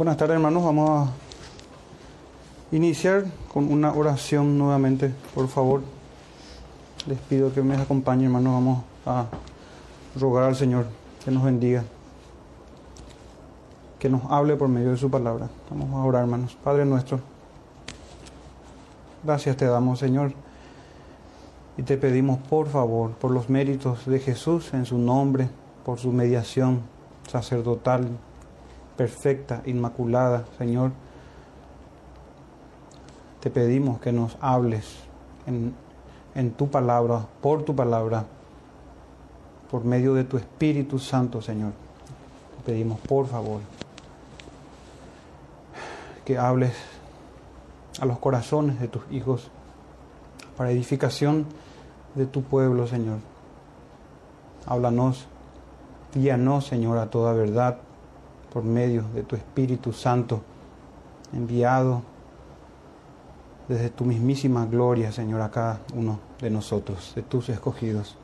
Buenas tardes hermanos, vamos a iniciar con una oración nuevamente, por favor. Les pido que me acompañen hermanos, vamos a rogar al Señor que nos bendiga, que nos hable por medio de su palabra. Vamos a orar hermanos. Padre nuestro, gracias te damos Señor y te pedimos por favor, por los méritos de Jesús en su nombre, por su mediación sacerdotal perfecta, inmaculada, Señor, te pedimos que nos hables en, en, tu palabra, por tu palabra, por medio de tu Espíritu Santo, Señor. Te pedimos, por favor, que hables a los corazones de tus hijos para edificación de tu pueblo, Señor. Háblanos, guíanos, Señor, a toda verdad por medio de tu Espíritu Santo, enviado desde tu mismísima gloria, Señor, a cada uno de nosotros, de tus escogidos.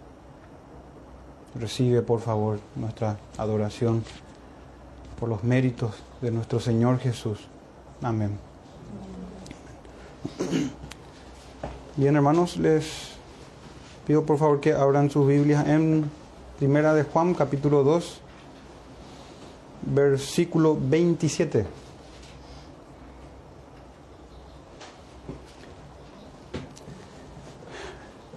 Recibe, por favor, nuestra adoración por los méritos de nuestro Señor Jesús. Amén. Bien, hermanos, les pido por favor que abran sus Biblias en Primera de Juan, capítulo 2 versículo 27.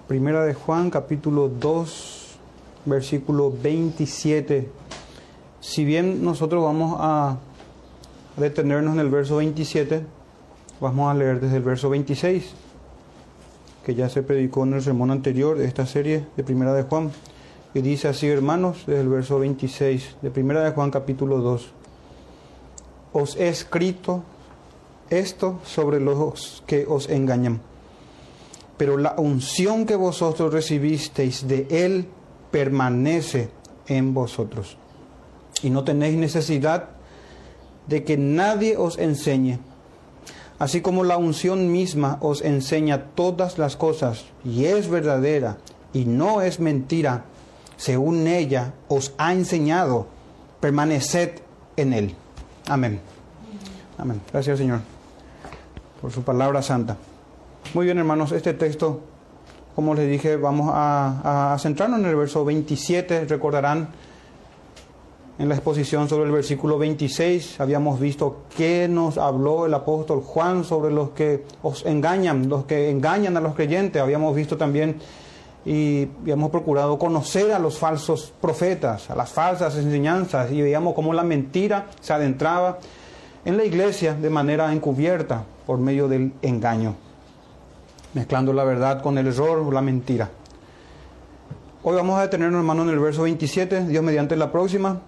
Primera de Juan, capítulo 2, versículo 27. Si bien nosotros vamos a detenernos en el verso 27, vamos a leer desde el verso 26, que ya se predicó en el sermón anterior de esta serie de Primera de Juan. Y dice así, hermanos, desde el verso 26 de Primera de Juan capítulo 2. Os he escrito esto sobre los que os engañan. Pero la unción que vosotros recibisteis de Él permanece en vosotros. Y no tenéis necesidad de que nadie os enseñe. Así como la unción misma os enseña todas las cosas y es verdadera y no es mentira, según ella os ha enseñado, permaneced en él. Amén. Amén. Gracias Señor por su palabra santa. Muy bien hermanos, este texto, como les dije, vamos a, centrarnos en el verso 27. Recordarán en la exposición sobre el versículo 26, habíamos visto que nos habló el apóstol Juan sobre los que os engañan, los que engañan a los creyentes. Habíamos visto también y hemos procurado conocer a los falsos profetas, a las falsas enseñanzas y veíamos cómo la mentira se adentraba en la iglesia de manera encubierta por medio del engaño, mezclando la verdad con el error o la mentira. Hoy vamos a detenernos, hermano, en el verso 27, Dios mediante la próxima.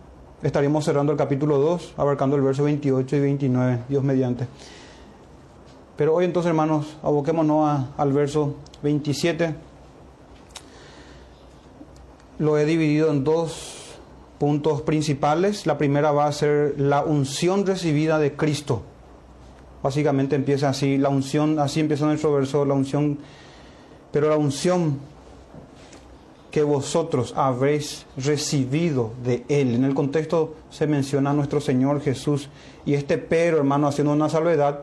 Estaremos cerrando el capítulo 2, abarcando el verso 28 y 29, Dios mediante. Pero hoy entonces, hermanos, aboquémonos al verso 27 lo he dividido en dos puntos principales. La primera va a ser la unción recibida de Cristo. Básicamente empieza así, la unción, así empieza nuestro verso, la unción, pero la unción que vosotros habréis recibido de Él. En el contexto se menciona a nuestro Señor Jesús y este pero, hermano, haciendo una salvedad,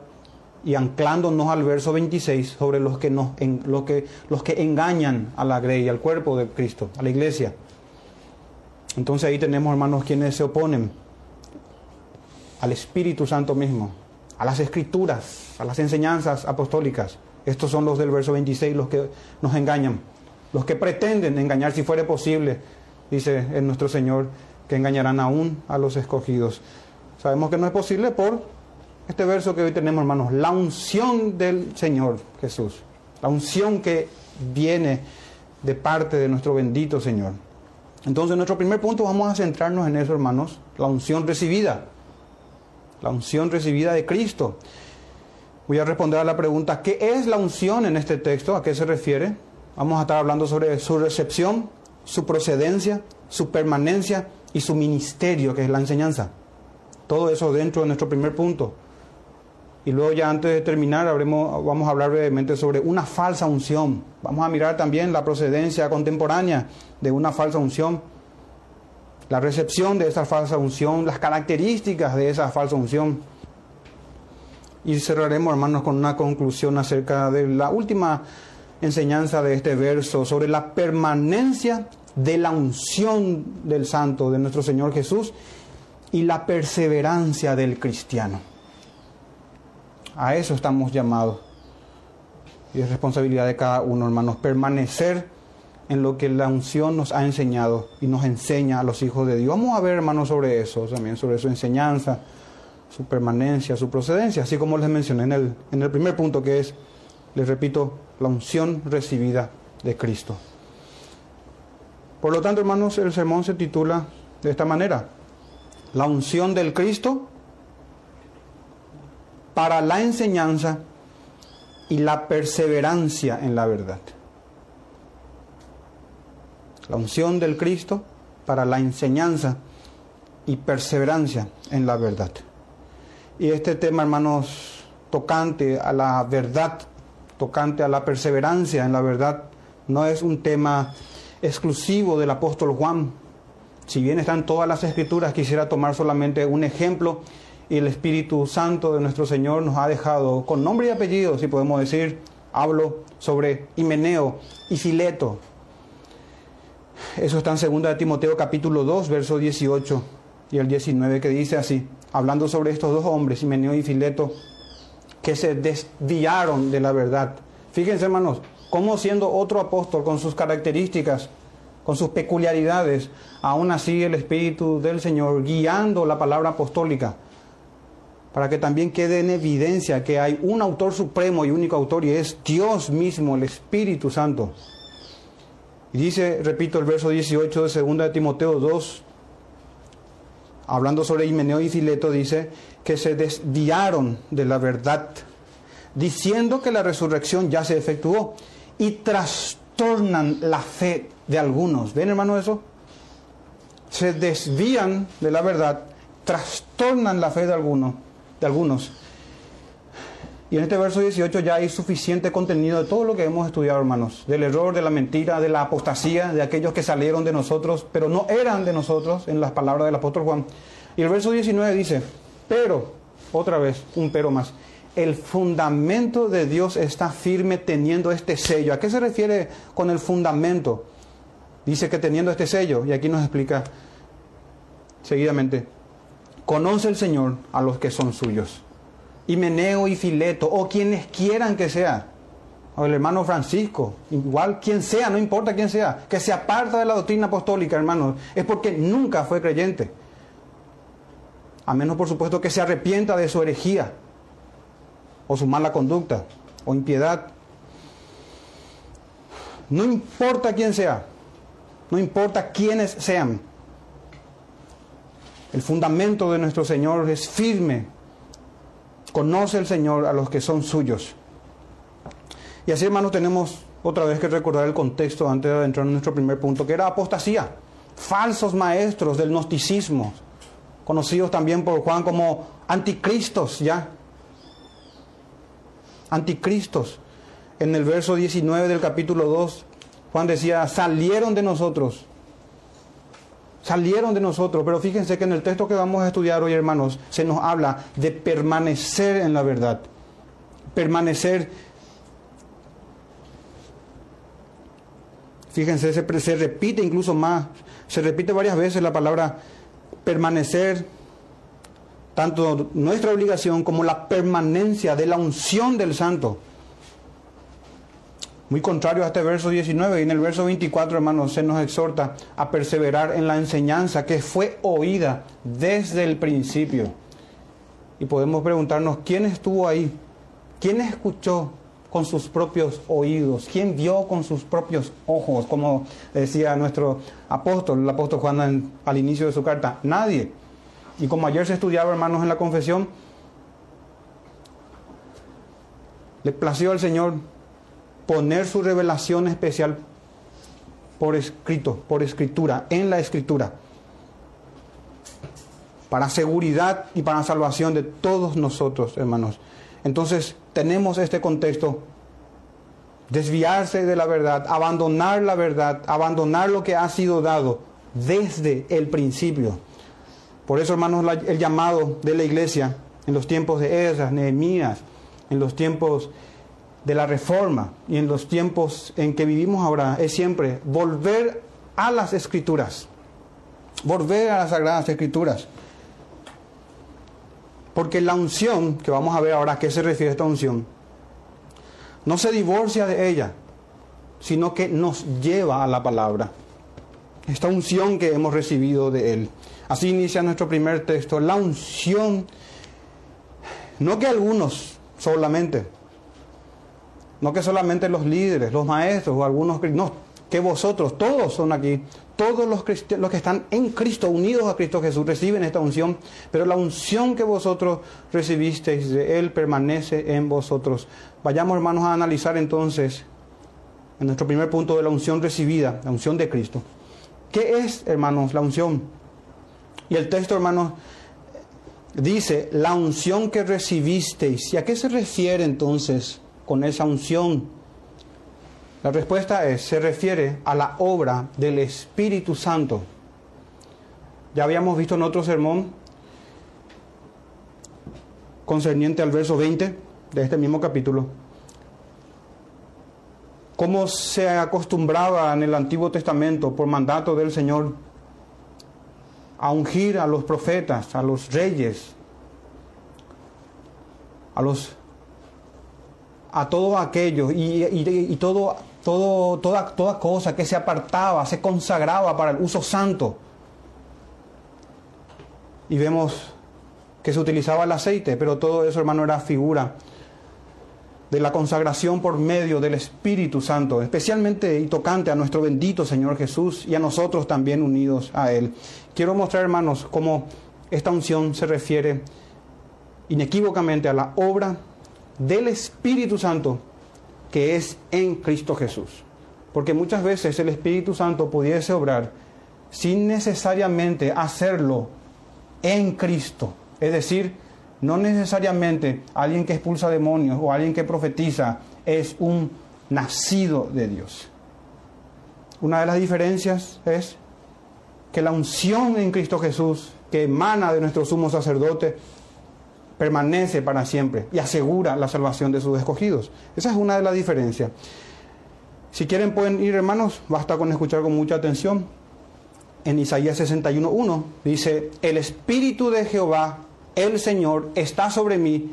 y anclándonos al verso 26 sobre los que, nos, en, los que, los que engañan a la grey, al cuerpo de Cristo, a la iglesia. Entonces ahí tenemos, hermanos, quienes se oponen al Espíritu Santo mismo, a las escrituras, a las enseñanzas apostólicas. Estos son los del verso 26, los que nos engañan, los que pretenden engañar si fuere posible, dice el nuestro Señor, que engañarán aún a los escogidos. Sabemos que no es posible por este verso que hoy tenemos, hermanos, la unción del Señor Jesús, la unción que viene de parte de nuestro bendito Señor. Entonces, en nuestro primer punto vamos a centrarnos en eso, hermanos, la unción recibida, la unción recibida de Cristo. Voy a responder a la pregunta, ¿qué es la unción en este texto? ¿A qué se refiere? Vamos a estar hablando sobre su recepción, su procedencia, su permanencia y su ministerio, que es la enseñanza. Todo eso dentro de nuestro primer punto. Y luego ya antes de terminar vamos a hablar brevemente sobre una falsa unción. Vamos a mirar también la procedencia contemporánea de una falsa unción, la recepción de esa falsa unción, las características de esa falsa unción Y cerraremos, hermanos, con una conclusión acerca de la última enseñanza de este verso, sobre la permanencia de la unción del santo, de nuestro Señor Jesús, y la perseverancia del cristiano. A eso estamos llamados. Y es responsabilidad de cada uno, hermanos, permanecer en lo que la unción nos ha enseñado y nos enseña a los hijos de Dios. Vamos a ver, hermanos, sobre eso también, sobre su enseñanza, su permanencia, su procedencia, así como les mencioné en el, en el primer punto, que es, les repito, la unción recibida de Cristo. Por lo tanto, hermanos, el sermón se titula de esta manera, la unción del Cristo para la enseñanza y la perseverancia en la verdad. La unción del Cristo para la enseñanza y perseverancia en la verdad. Y este tema, hermanos, tocante a la verdad, tocante a la perseverancia en la verdad, no es un tema exclusivo del apóstol Juan. Si bien están todas las escrituras, quisiera tomar solamente un ejemplo y el Espíritu Santo de nuestro Señor nos ha dejado con nombre y apellido, si podemos decir, hablo sobre Himeneo y Fileto. Eso está en 2 de Timoteo capítulo 2, verso 18 y el 19 que dice así, hablando sobre estos dos hombres, Himeneo y Fileto, que se desviaron de la verdad. Fíjense hermanos, cómo siendo otro apóstol con sus características, con sus peculiaridades, aún así el Espíritu del Señor guiando la palabra apostólica, para que también quede en evidencia que hay un autor supremo y único autor y es Dios mismo, el Espíritu Santo. Y dice, repito, el verso 18 de 2 de Timoteo 2, hablando sobre Himeneo y Fileto, dice que se desviaron de la verdad, diciendo que la resurrección ya se efectuó y trastornan la fe de algunos. ¿Ven, hermano, eso? Se desvían de la verdad, trastornan la fe de algunos de algunos. Y en este verso 18 ya hay suficiente contenido de todo lo que hemos estudiado, hermanos. Del error, de la mentira, de la apostasía, de aquellos que salieron de nosotros, pero no eran de nosotros, en las palabras del apóstol Juan. Y el verso 19 dice, pero, otra vez, un pero más, el fundamento de Dios está firme teniendo este sello. ¿A qué se refiere con el fundamento? Dice que teniendo este sello, y aquí nos explica seguidamente, Conoce el Señor a los que son suyos. Y Meneo y Fileto, o quienes quieran que sea. O el hermano Francisco, igual quien sea, no importa quién sea, que se aparta de la doctrina apostólica, hermanos, es porque nunca fue creyente. A menos, por supuesto, que se arrepienta de su herejía, o su mala conducta, o impiedad. No importa quién sea, no importa quiénes sean, el fundamento de nuestro Señor es firme. Conoce el Señor a los que son suyos. Y así, hermanos, tenemos otra vez que recordar el contexto antes de entrar en nuestro primer punto, que era apostasía. Falsos maestros del gnosticismo, conocidos también por Juan como anticristos, ¿ya? Anticristos. En el verso 19 del capítulo 2, Juan decía, salieron de nosotros salieron de nosotros, pero fíjense que en el texto que vamos a estudiar hoy, hermanos, se nos habla de permanecer en la verdad. Permanecer. Fíjense, se, se repite incluso más, se repite varias veces la palabra permanecer, tanto nuestra obligación como la permanencia de la unción del santo. Muy contrario a este verso 19 y en el verso 24, hermanos, se nos exhorta a perseverar en la enseñanza que fue oída desde el principio. Y podemos preguntarnos, ¿quién estuvo ahí? ¿Quién escuchó con sus propios oídos? ¿Quién vio con sus propios ojos? Como decía nuestro apóstol, el apóstol Juan al inicio de su carta. Nadie. Y como ayer se estudiaba, hermanos, en la confesión, le plació al Señor poner su revelación especial por escrito, por escritura, en la escritura, para seguridad y para salvación de todos nosotros, hermanos. Entonces, tenemos este contexto, desviarse de la verdad, abandonar la verdad, abandonar lo que ha sido dado desde el principio. Por eso, hermanos, el llamado de la iglesia en los tiempos de Esdras, Nehemías, en los tiempos de la reforma y en los tiempos en que vivimos ahora es siempre volver a las escrituras, volver a las sagradas escrituras. Porque la unción, que vamos a ver ahora a qué se refiere esta unción, no se divorcia de ella, sino que nos lleva a la palabra. Esta unción que hemos recibido de Él. Así inicia nuestro primer texto. La unción, no que algunos solamente, no que solamente los líderes, los maestros o algunos, no, que vosotros, todos son aquí, todos los, los que están en Cristo, unidos a Cristo Jesús, reciben esta unción, pero la unción que vosotros recibisteis de Él permanece en vosotros. Vayamos hermanos a analizar entonces en nuestro primer punto de la unción recibida, la unción de Cristo. ¿Qué es, hermanos, la unción? Y el texto, hermanos, dice, la unción que recibisteis. ¿Y a qué se refiere entonces con esa unción? La respuesta es, se refiere a la obra del Espíritu Santo. Ya habíamos visto en otro sermón concerniente al verso 20 de este mismo capítulo, cómo se acostumbraba en el Antiguo Testamento por mandato del Señor a ungir a los profetas, a los reyes, a los a todos aquellos y, todo, todo, toda, toda cosa que se apartaba, se consagraba para el uso santo. Y vemos que se utilizaba el aceite, pero todo eso, hermano, era figura de la consagración por medio del Espíritu Santo, especialmente y tocante a nuestro bendito Señor Jesús y a nosotros también unidos a Él. Quiero mostrar, hermanos, cómo esta unción se refiere inequívocamente a la obra del Espíritu Santo que es en Cristo Jesús. Porque muchas veces el Espíritu Santo pudiese obrar sin necesariamente hacerlo en Cristo. Es decir, no necesariamente alguien que expulsa demonios o alguien que profetiza es un nacido de Dios. Una de las diferencias es que la unción en Cristo Jesús que emana de nuestro sumo sacerdote permanece para siempre y asegura la salvación de sus escogidos. Esa es una de las diferencias. Si quieren pueden ir hermanos, basta con escuchar con mucha atención. En Isaías 61.1 dice, el Espíritu de Jehová el Señor está sobre mí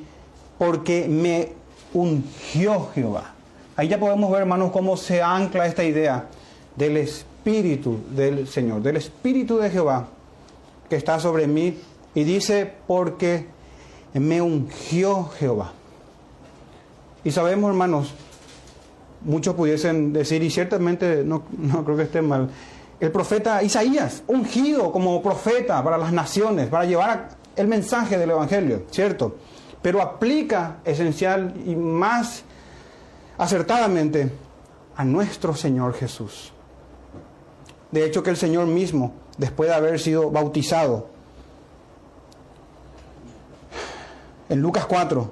porque me ungió Jehová. Ahí ya podemos ver, hermanos, cómo se ancla esta idea del Espíritu del Señor, del Espíritu de Jehová que está sobre mí. Y dice, porque me ungió Jehová. Y sabemos, hermanos, muchos pudiesen decir, y ciertamente no, no creo que esté mal, el profeta Isaías, ungido como profeta para las naciones, para llevar el mensaje del Evangelio, ¿cierto? Pero aplica esencial y más acertadamente a nuestro Señor Jesús. De hecho que el Señor mismo, después de haber sido bautizado, en Lucas 4,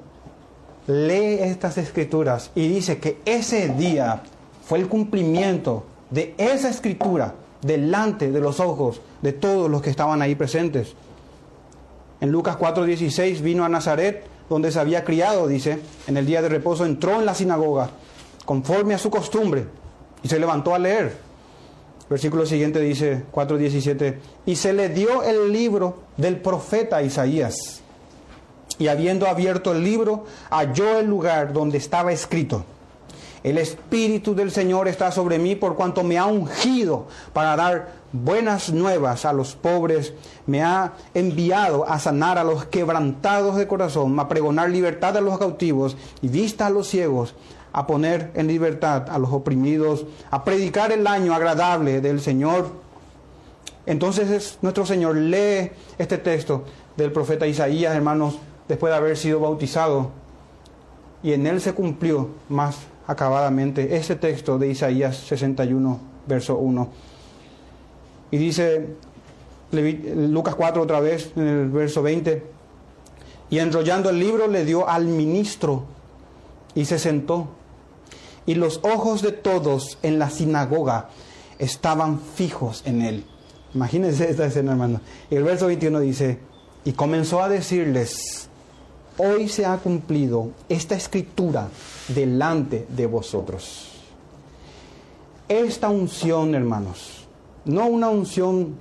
lee estas escrituras y dice que ese día fue el cumplimiento de esa escritura delante de los ojos de todos los que estaban ahí presentes. En Lucas 4:16 vino a Nazaret, donde se había criado, dice, en el día de reposo entró en la sinagoga, conforme a su costumbre, y se levantó a leer. Versículo siguiente dice 4:17, y se le dio el libro del profeta Isaías. Y habiendo abierto el libro, halló el lugar donde estaba escrito. El Espíritu del Señor está sobre mí por cuanto me ha ungido para dar buenas nuevas a los pobres, me ha enviado a sanar a los quebrantados de corazón, a pregonar libertad a los cautivos y vista a los ciegos, a poner en libertad a los oprimidos, a predicar el año agradable del Señor. Entonces nuestro Señor lee este texto del profeta Isaías, hermanos, después de haber sido bautizado, y en él se cumplió más acabadamente ese texto de Isaías 61, verso 1. Y dice Lucas 4 otra vez, en el verso 20, y enrollando el libro le dio al ministro y se sentó. Y los ojos de todos en la sinagoga estaban fijos en él. Imagínense esta escena, hermano. Y el verso 21 dice, y comenzó a decirles, hoy se ha cumplido esta escritura delante de vosotros. Esta unción, hermanos, no una unción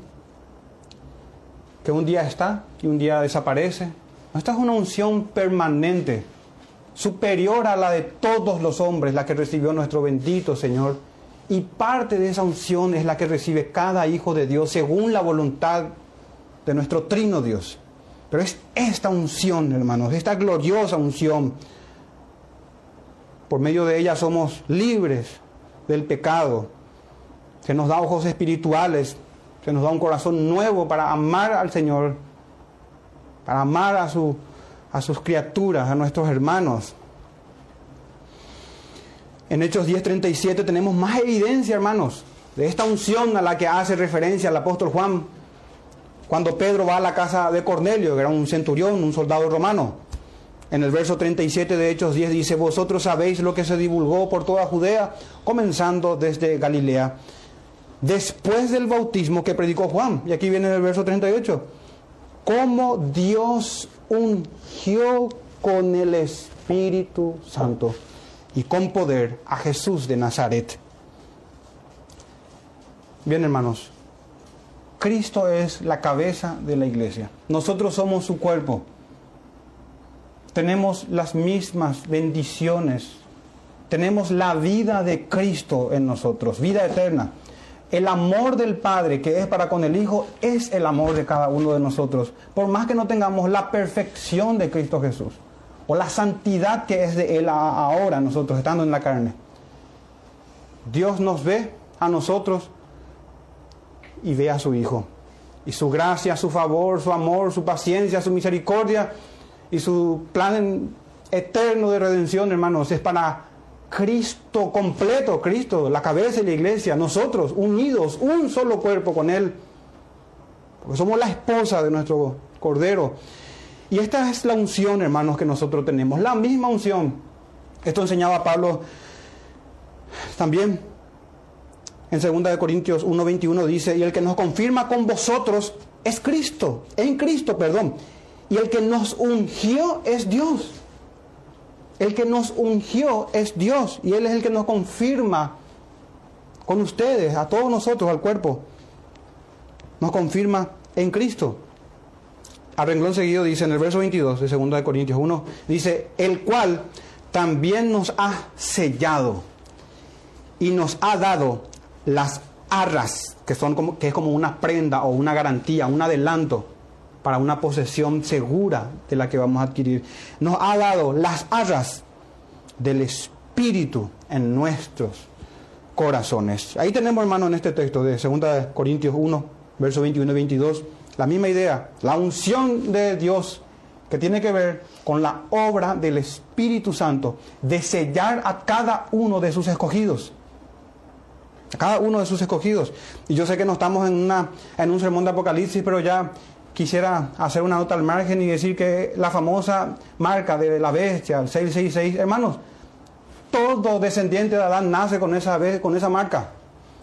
que un día está y un día desaparece. Esta es una unción permanente, superior a la de todos los hombres, la que recibió nuestro bendito Señor. Y parte de esa unción es la que recibe cada hijo de Dios según la voluntad de nuestro trino Dios. Pero es esta unción, hermanos, esta gloriosa unción. Por medio de ella somos libres del pecado. Se nos da ojos espirituales, se nos da un corazón nuevo para amar al Señor, para amar a, su, a sus criaturas, a nuestros hermanos. En Hechos 10:37 tenemos más evidencia, hermanos, de esta unción a la que hace referencia el apóstol Juan cuando Pedro va a la casa de Cornelio, que era un centurión, un soldado romano. En el verso 37 de Hechos 10 dice, vosotros sabéis lo que se divulgó por toda Judea, comenzando desde Galilea, después del bautismo que predicó Juan. Y aquí viene el verso 38. Cómo Dios ungió con el Espíritu Santo y con poder a Jesús de Nazaret. Bien, hermanos, Cristo es la cabeza de la iglesia. Nosotros somos su cuerpo. Tenemos las mismas bendiciones. Tenemos la vida de Cristo en nosotros, vida eterna. El amor del Padre que es para con el Hijo es el amor de cada uno de nosotros. Por más que no tengamos la perfección de Cristo Jesús o la santidad que es de Él ahora nosotros estando en la carne. Dios nos ve a nosotros y ve a su Hijo. Y su gracia, su favor, su amor, su paciencia, su misericordia y su plan eterno de redención, hermanos, es para Cristo completo, Cristo, la cabeza de la iglesia, nosotros unidos, un solo cuerpo con Él, porque somos la esposa de nuestro Cordero. Y esta es la unción, hermanos, que nosotros tenemos, la misma unción. Esto enseñaba Pablo también en 2 Corintios 1:21 dice, y el que nos confirma con vosotros es Cristo, en Cristo, perdón. Y el que nos ungió es Dios. El que nos ungió es Dios y Él es el que nos confirma con ustedes, a todos nosotros, al cuerpo. Nos confirma en Cristo. A renglón seguido dice en el verso 22 de 2 Corintios 1, dice, el cual también nos ha sellado y nos ha dado las arras, que, son como, que es como una prenda o una garantía, un adelanto para una posesión segura de la que vamos a adquirir. Nos ha dado las arras del Espíritu en nuestros corazones. Ahí tenemos, hermano, en este texto de 2 Corintios 1, verso 21 y 22, la misma idea, la unción de Dios que tiene que ver con la obra del Espíritu Santo de sellar a cada uno de sus escogidos cada uno de sus escogidos. Y yo sé que no estamos en, una, en un sermón de Apocalipsis, pero ya quisiera hacer una nota al margen y decir que la famosa marca de la bestia, el 666, hermanos, todo descendiente de Adán nace con esa, con esa marca.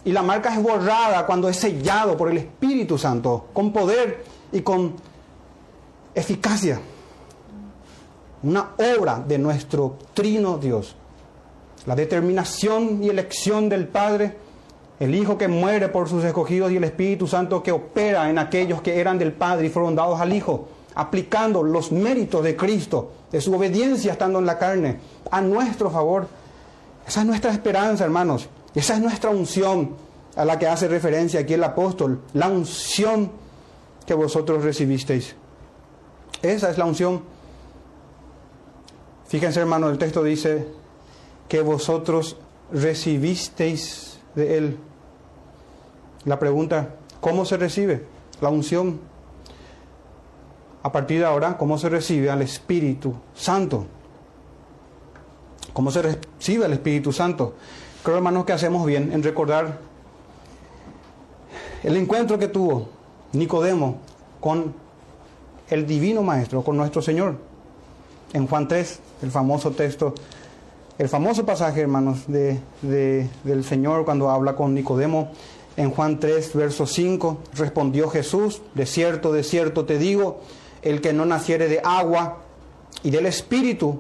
Y la marca es borrada cuando es sellado por el Espíritu Santo, con poder y con eficacia. Una obra de nuestro trino Dios. La determinación y elección del Padre el Hijo que muere por sus escogidos y el Espíritu Santo que opera en aquellos que eran del Padre y fueron dados al Hijo, aplicando los méritos de Cristo, de su obediencia estando en la carne, a nuestro favor. Esa es nuestra esperanza, hermanos. Esa es nuestra unción a la que hace referencia aquí el apóstol, la unción que vosotros recibisteis. Esa es la unción. Fíjense, hermanos, el texto dice que vosotros recibisteis de él. La pregunta, ¿cómo se recibe la unción? A partir de ahora, ¿cómo se recibe al Espíritu Santo? ¿Cómo se recibe al Espíritu Santo? Creo, hermanos, que hacemos bien en recordar el encuentro que tuvo Nicodemo con el Divino Maestro, con nuestro Señor. En Juan 3, el famoso texto, el famoso pasaje, hermanos, de, del Señor cuando habla con Nicodemo en Juan 3, verso 5, respondió Jesús, de cierto, de cierto te digo, el que no naciere de agua y del Espíritu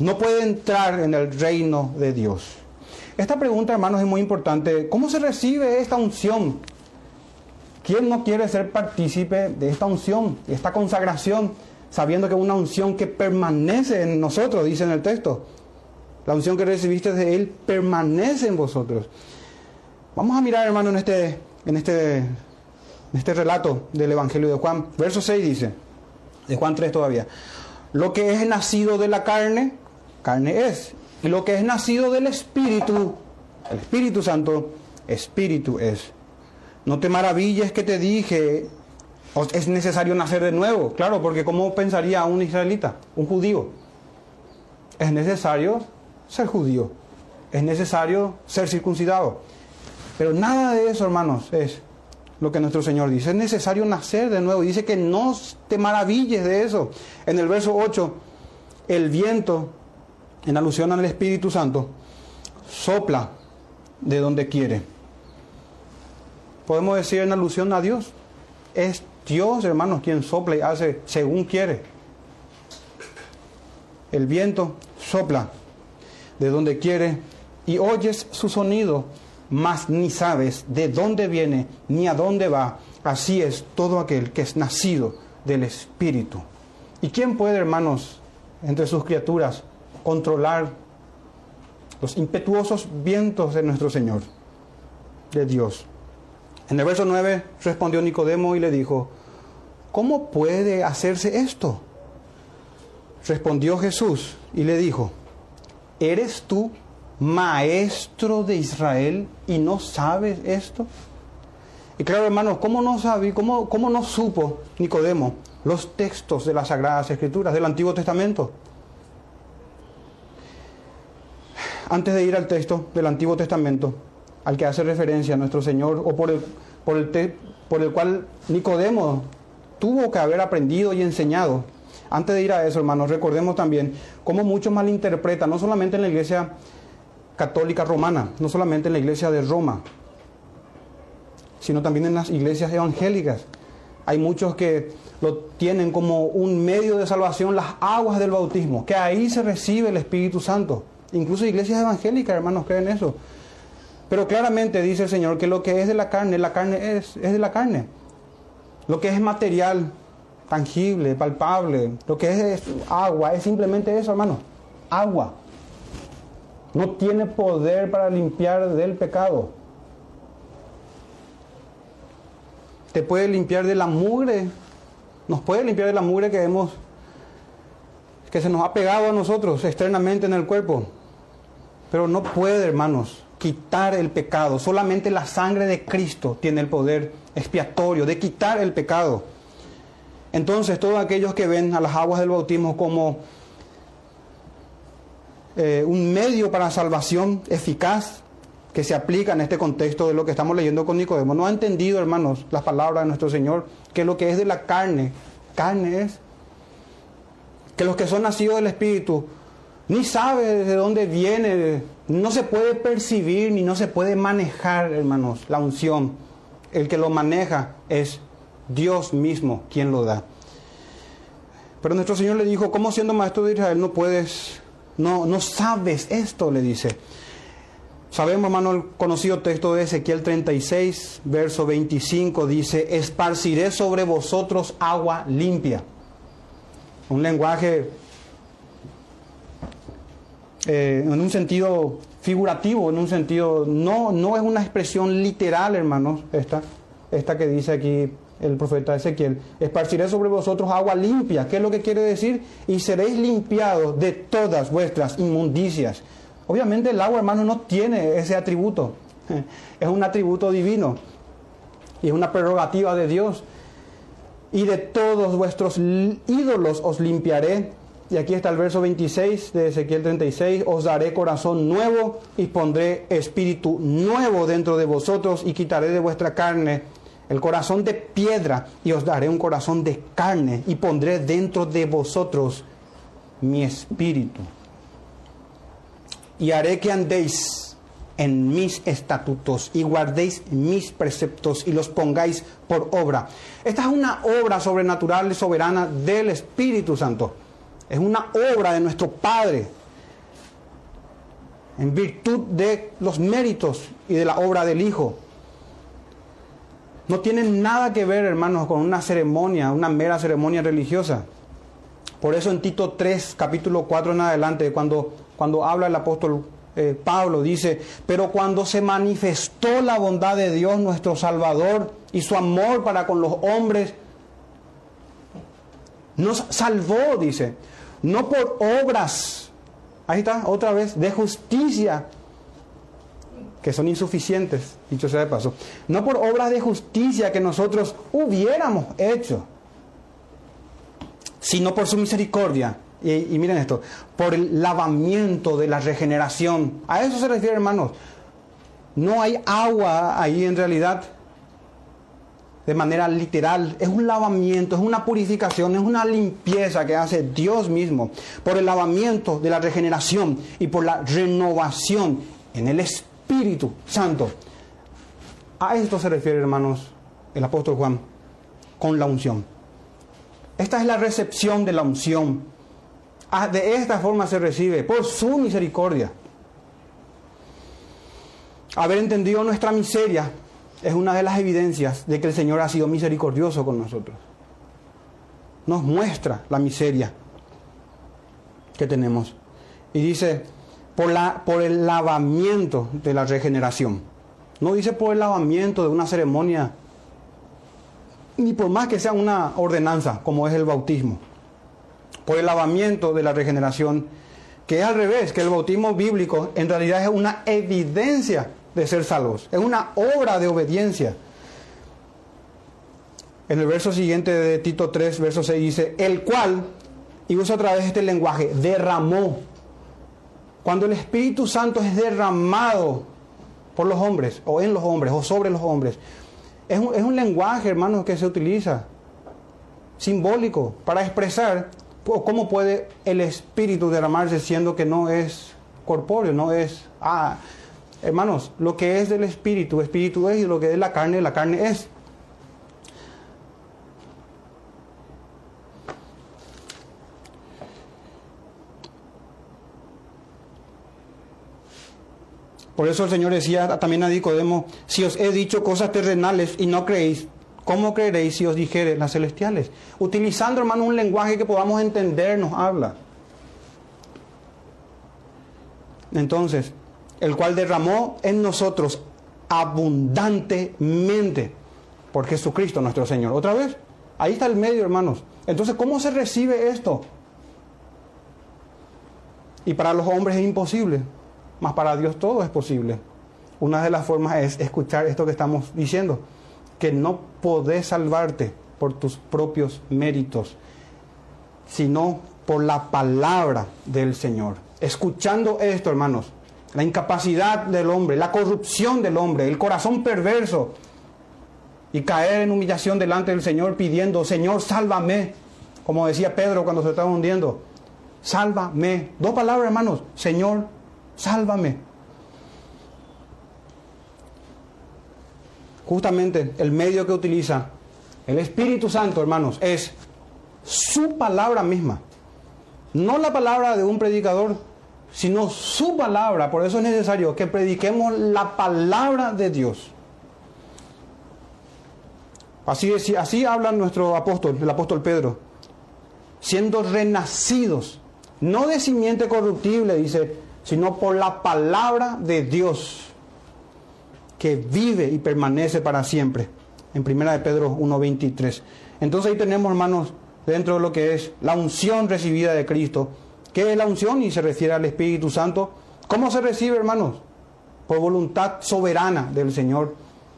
no puede entrar en el reino de Dios. Esta pregunta, hermanos, es muy importante. ¿Cómo se recibe esta unción? ¿Quién no quiere ser partícipe de esta unción, de esta consagración, sabiendo que es una unción que permanece en nosotros, dice en el texto? La unción que recibiste de Él permanece en vosotros. Vamos a mirar, hermano, en este, en este, en este relato del Evangelio de Juan. Verso 6 dice, de Juan 3 todavía. Lo que es nacido de la carne, carne es. Y lo que es nacido del Espíritu, el Espíritu Santo, Espíritu es. No te maravilles que te dije, es necesario nacer de nuevo. Claro, porque ¿cómo pensaría un israelita, un judío? Es necesario ser judío. Es necesario ser circuncidado. Pero nada de eso, hermanos, es lo que nuestro Señor dice. Es necesario nacer de nuevo. Dice que no te maravilles de eso. En el verso 8, el viento, en alusión al Espíritu Santo, sopla de donde quiere. Podemos decir en alusión a Dios. Es Dios, hermanos, quien sopla y hace según quiere. El viento sopla de donde quiere y oyes su sonido mas ni sabes de dónde viene ni a dónde va. Así es todo aquel que es nacido del Espíritu. ¿Y quién puede, hermanos, entre sus criaturas, controlar los impetuosos vientos de nuestro Señor, de Dios? En el verso 9 respondió Nicodemo y le dijo, ¿cómo puede hacerse esto? Respondió Jesús y le dijo, ¿eres tú maestro de Israel y no sabes esto? Y claro, hermanos, ¿cómo no sabe, cómo, cómo no supo Nicodemo los textos de las Sagradas Escrituras del Antiguo Testamento? Antes de ir al texto del Antiguo Testamento, al que hace referencia nuestro Señor, o por el, por el, por el cual Nicodemo tuvo que haber aprendido y enseñado, antes de ir a eso, hermanos, recordemos también cómo muchos malinterpretan, no solamente en la iglesia católica romana, no solamente en la iglesia de Roma, sino también en las iglesias evangélicas. Hay muchos que lo tienen como un medio de salvación las aguas del bautismo, que ahí se recibe el Espíritu Santo. Incluso iglesias evangélicas, hermanos, creen eso. Pero claramente dice el Señor que lo que es de la carne, la carne es, es de la carne. Lo que es material, tangible, palpable, lo que es, es agua, es simplemente eso, hermano. Agua no tiene poder para limpiar del pecado. Te puede limpiar de la mugre, nos puede limpiar de la mugre que hemos que se nos ha pegado a nosotros externamente en el cuerpo. Pero no puede, hermanos, quitar el pecado. Solamente la sangre de Cristo tiene el poder expiatorio de quitar el pecado. Entonces, todos aquellos que ven a las aguas del bautismo como eh, un medio para salvación eficaz que se aplica en este contexto de lo que estamos leyendo con Nicodemo. No ha entendido, hermanos, las palabras de nuestro Señor, que lo que es de la carne, carne es. Que los que son nacidos del Espíritu, ni sabe de dónde viene, no se puede percibir ni no se puede manejar, hermanos, la unción. El que lo maneja es Dios mismo quien lo da. Pero nuestro Señor le dijo, ¿cómo siendo maestro de Israel no puedes no, no sabes esto, le dice. Sabemos, hermano, el conocido texto de Ezequiel 36, verso 25, dice, esparciré sobre vosotros agua limpia. Un lenguaje eh, en un sentido figurativo, en un sentido, no, no es una expresión literal, hermanos, esta, esta que dice aquí el profeta Ezequiel, esparciré sobre vosotros agua limpia. ¿Qué es lo que quiere decir? Y seréis limpiados de todas vuestras inmundicias. Obviamente el agua, hermano, no tiene ese atributo. Es un atributo divino. Y es una prerrogativa de Dios. Y de todos vuestros ídolos os limpiaré. Y aquí está el verso 26 de Ezequiel 36. Os daré corazón nuevo y pondré espíritu nuevo dentro de vosotros y quitaré de vuestra carne el corazón de piedra y os daré un corazón de carne y pondré dentro de vosotros mi espíritu. Y haré que andéis en mis estatutos y guardéis mis preceptos y los pongáis por obra. Esta es una obra sobrenatural y soberana del Espíritu Santo. Es una obra de nuestro Padre. En virtud de los méritos y de la obra del Hijo. No tiene nada que ver, hermanos, con una ceremonia, una mera ceremonia religiosa. Por eso en Tito 3, capítulo 4 en adelante, cuando, cuando habla el apóstol eh, Pablo, dice, pero cuando se manifestó la bondad de Dios nuestro Salvador y su amor para con los hombres, nos salvó, dice, no por obras, ahí está, otra vez, de justicia, que son insuficientes, dicho sea de paso, no por obras de justicia que nosotros hubiéramos hecho, sino por su misericordia. Y, miren esto, por el lavamiento de la regeneración. A eso se refiere, hermanos. No hay agua ahí en realidad de manera literal. Es un lavamiento, es una purificación, es una limpieza que hace Dios mismo. Por el lavamiento de la regeneración y por la renovación en el Espíritu Santo. A esto se refiere, hermanos, el apóstol Juan con la unción. Esta es la recepción de la unción. De esta forma se recibe, por su misericordia. Haber entendido nuestra miseria es una de las evidencias de que el Señor ha sido misericordioso con nosotros. Nos muestra la miseria que tenemos. Y dice, por, la, por el lavamiento de la regeneración. No dice por el lavamiento de una ceremonia ni por más que sea una ordenanza, como es el bautismo, por el lavamiento de la regeneración, que es al revés, que el bautismo bíblico en realidad es una evidencia de ser salvos, es una obra de obediencia. En el verso siguiente de Tito 3, verso 6 dice, el cual, y usa otra vez este lenguaje, derramó. Cuando el Espíritu Santo es derramado por los hombres, o en los hombres, o sobre los hombres, es un, es un lenguaje, hermanos, que se utiliza simbólico para expresar cómo puede el espíritu derramarse siendo que no es corpóreo, no es... Ah, hermanos, lo que es del espíritu, espíritu es, y lo que es la carne, la carne es. Por eso el Señor decía también a Nicodemo, si os he dicho cosas terrenales y no creéis, ¿cómo creeréis si os dijere las celestiales? Utilizando, hermano, un lenguaje que podamos entender, nos habla. Entonces, el cual derramó en nosotros abundantemente por Jesucristo nuestro Señor. Otra vez, ahí está el medio, hermanos. Entonces, ¿cómo se recibe esto? Y para los hombres es imposible. Mas para Dios todo es posible. Una de las formas es escuchar esto que estamos diciendo, que no podés salvarte por tus propios méritos, sino por la palabra del Señor. Escuchando esto, hermanos, la incapacidad del hombre, la corrupción del hombre, el corazón perverso, y caer en humillación delante del Señor pidiendo, Señor, sálvame, como decía Pedro cuando se estaba hundiendo, sálvame. Dos palabras, hermanos, Señor, sálvame. Justamente el medio que utiliza el Espíritu Santo, hermanos, es su palabra misma. No la palabra de un predicador, sino su palabra. Por eso es necesario que prediquemos la palabra de Dios. Así, así habla nuestro apóstol, el apóstol Pedro. Siendo renacidos, no de simiente corruptible, dice, sino por la palabra de Dios que vive y permanece para siempre. En primera de Pedro 1.23. Entonces ahí tenemos, hermanos, dentro de lo que es la unción recibida de Cristo. ¿Qué es la unción? Y se refiere al Espíritu Santo. ¿Cómo se recibe, hermanos? Por voluntad soberana del Señor.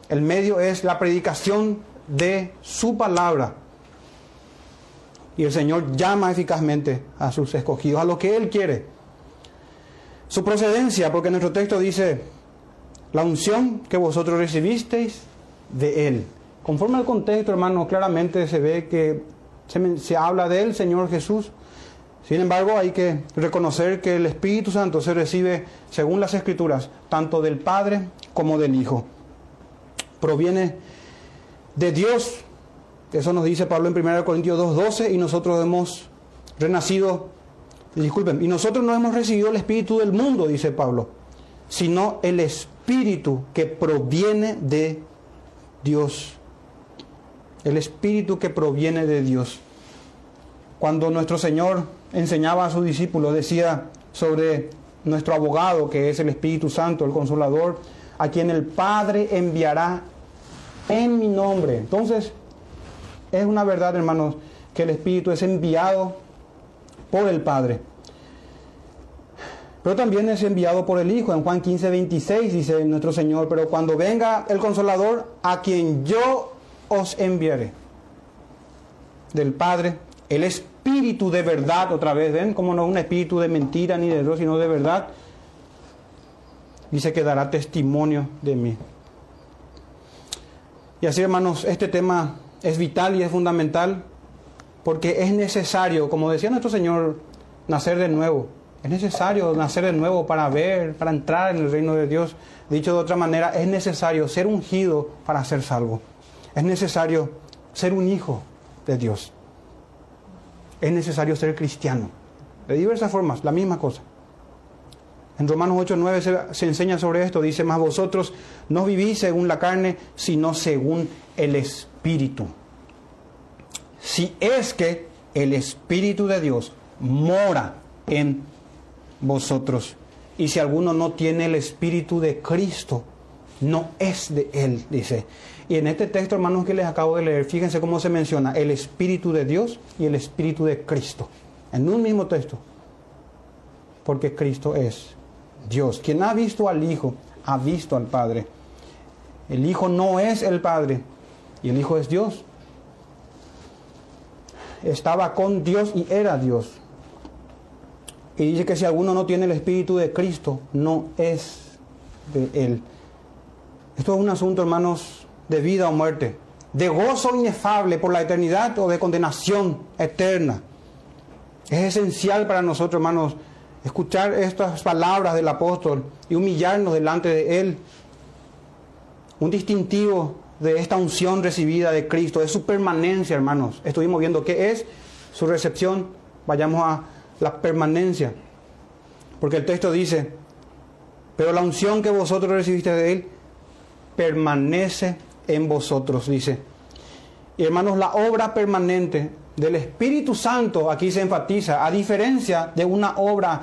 El medio es la predicación de su palabra. Y el Señor llama eficazmente a sus escogidos, a lo que Él quiere. Su procedencia, porque nuestro texto dice, la unción que vosotros recibisteis de Él. Conforme al contexto, hermano, claramente se ve que se, habla del Señor Jesús. Sin embargo, hay que reconocer que el Espíritu Santo se recibe, según las Escrituras, tanto del Padre como del Hijo. Proviene de Dios. Eso nos dice Pablo en 1 Corintios 2.12 y nosotros hemos renacido disculpen, y nosotros no hemos recibido el Espíritu del mundo, dice Pablo, sino el Espíritu que proviene de Dios. El Espíritu que proviene de Dios. Cuando nuestro Señor enseñaba a sus discípulos, decía sobre nuestro abogado, que es el Espíritu Santo, el Consolador, a quien el Padre enviará en mi nombre. Entonces, es una verdad, hermanos, que el Espíritu es enviado por el Padre. Pero también es enviado por el Hijo. En Juan 15, 26 dice nuestro Señor, pero cuando venga el Consolador, a quien yo os enviaré. Del Padre, el Espíritu de verdad, otra vez, ¿ven? Como no un espíritu de mentira ni de Dios, sino de verdad. Dice que dará testimonio de mí. Y así, hermanos, este tema es vital y es fundamental porque es necesario, como decía nuestro Señor, nacer de nuevo. Es necesario nacer de nuevo para ver, para entrar en el reino de Dios. Dicho de otra manera, es necesario ser ungido para ser salvo. Es necesario ser un hijo de Dios. Es necesario ser cristiano. De diversas formas, la misma cosa. En Romanos 8, 9 se, se, enseña sobre esto. Dice, más vosotros no vivís según la carne, sino según el Espíritu. Si es que el Espíritu de Dios mora en vosotros. Y si alguno no tiene el Espíritu de Cristo, no es de Él, dice. Y en este texto, hermanos, que les acabo de leer, fíjense cómo se menciona el Espíritu de Dios y el Espíritu de Cristo. En un mismo texto. Porque Cristo es Dios. Quien ha visto al Hijo, ha visto al Padre. El Hijo no es el Padre y el Hijo es Dios. Estaba con Dios y era Dios. Y dice que si alguno no tiene el Espíritu de Cristo, no es de Él. Esto es un asunto, hermanos, de vida o muerte, de gozo inefable por la eternidad o de condenación eterna. Es esencial para nosotros, hermanos, escuchar estas palabras del apóstol y humillarnos delante de Él. Un distintivo de esta unción recibida de Cristo, es su permanencia, hermanos. Estuvimos viendo qué es su recepción. Vayamos a la permanencia. Porque el texto dice, pero la unción que vosotros recibiste de Él permanece en vosotros, dice. Y hermanos, la obra permanente del Espíritu Santo aquí se enfatiza, a diferencia de una obra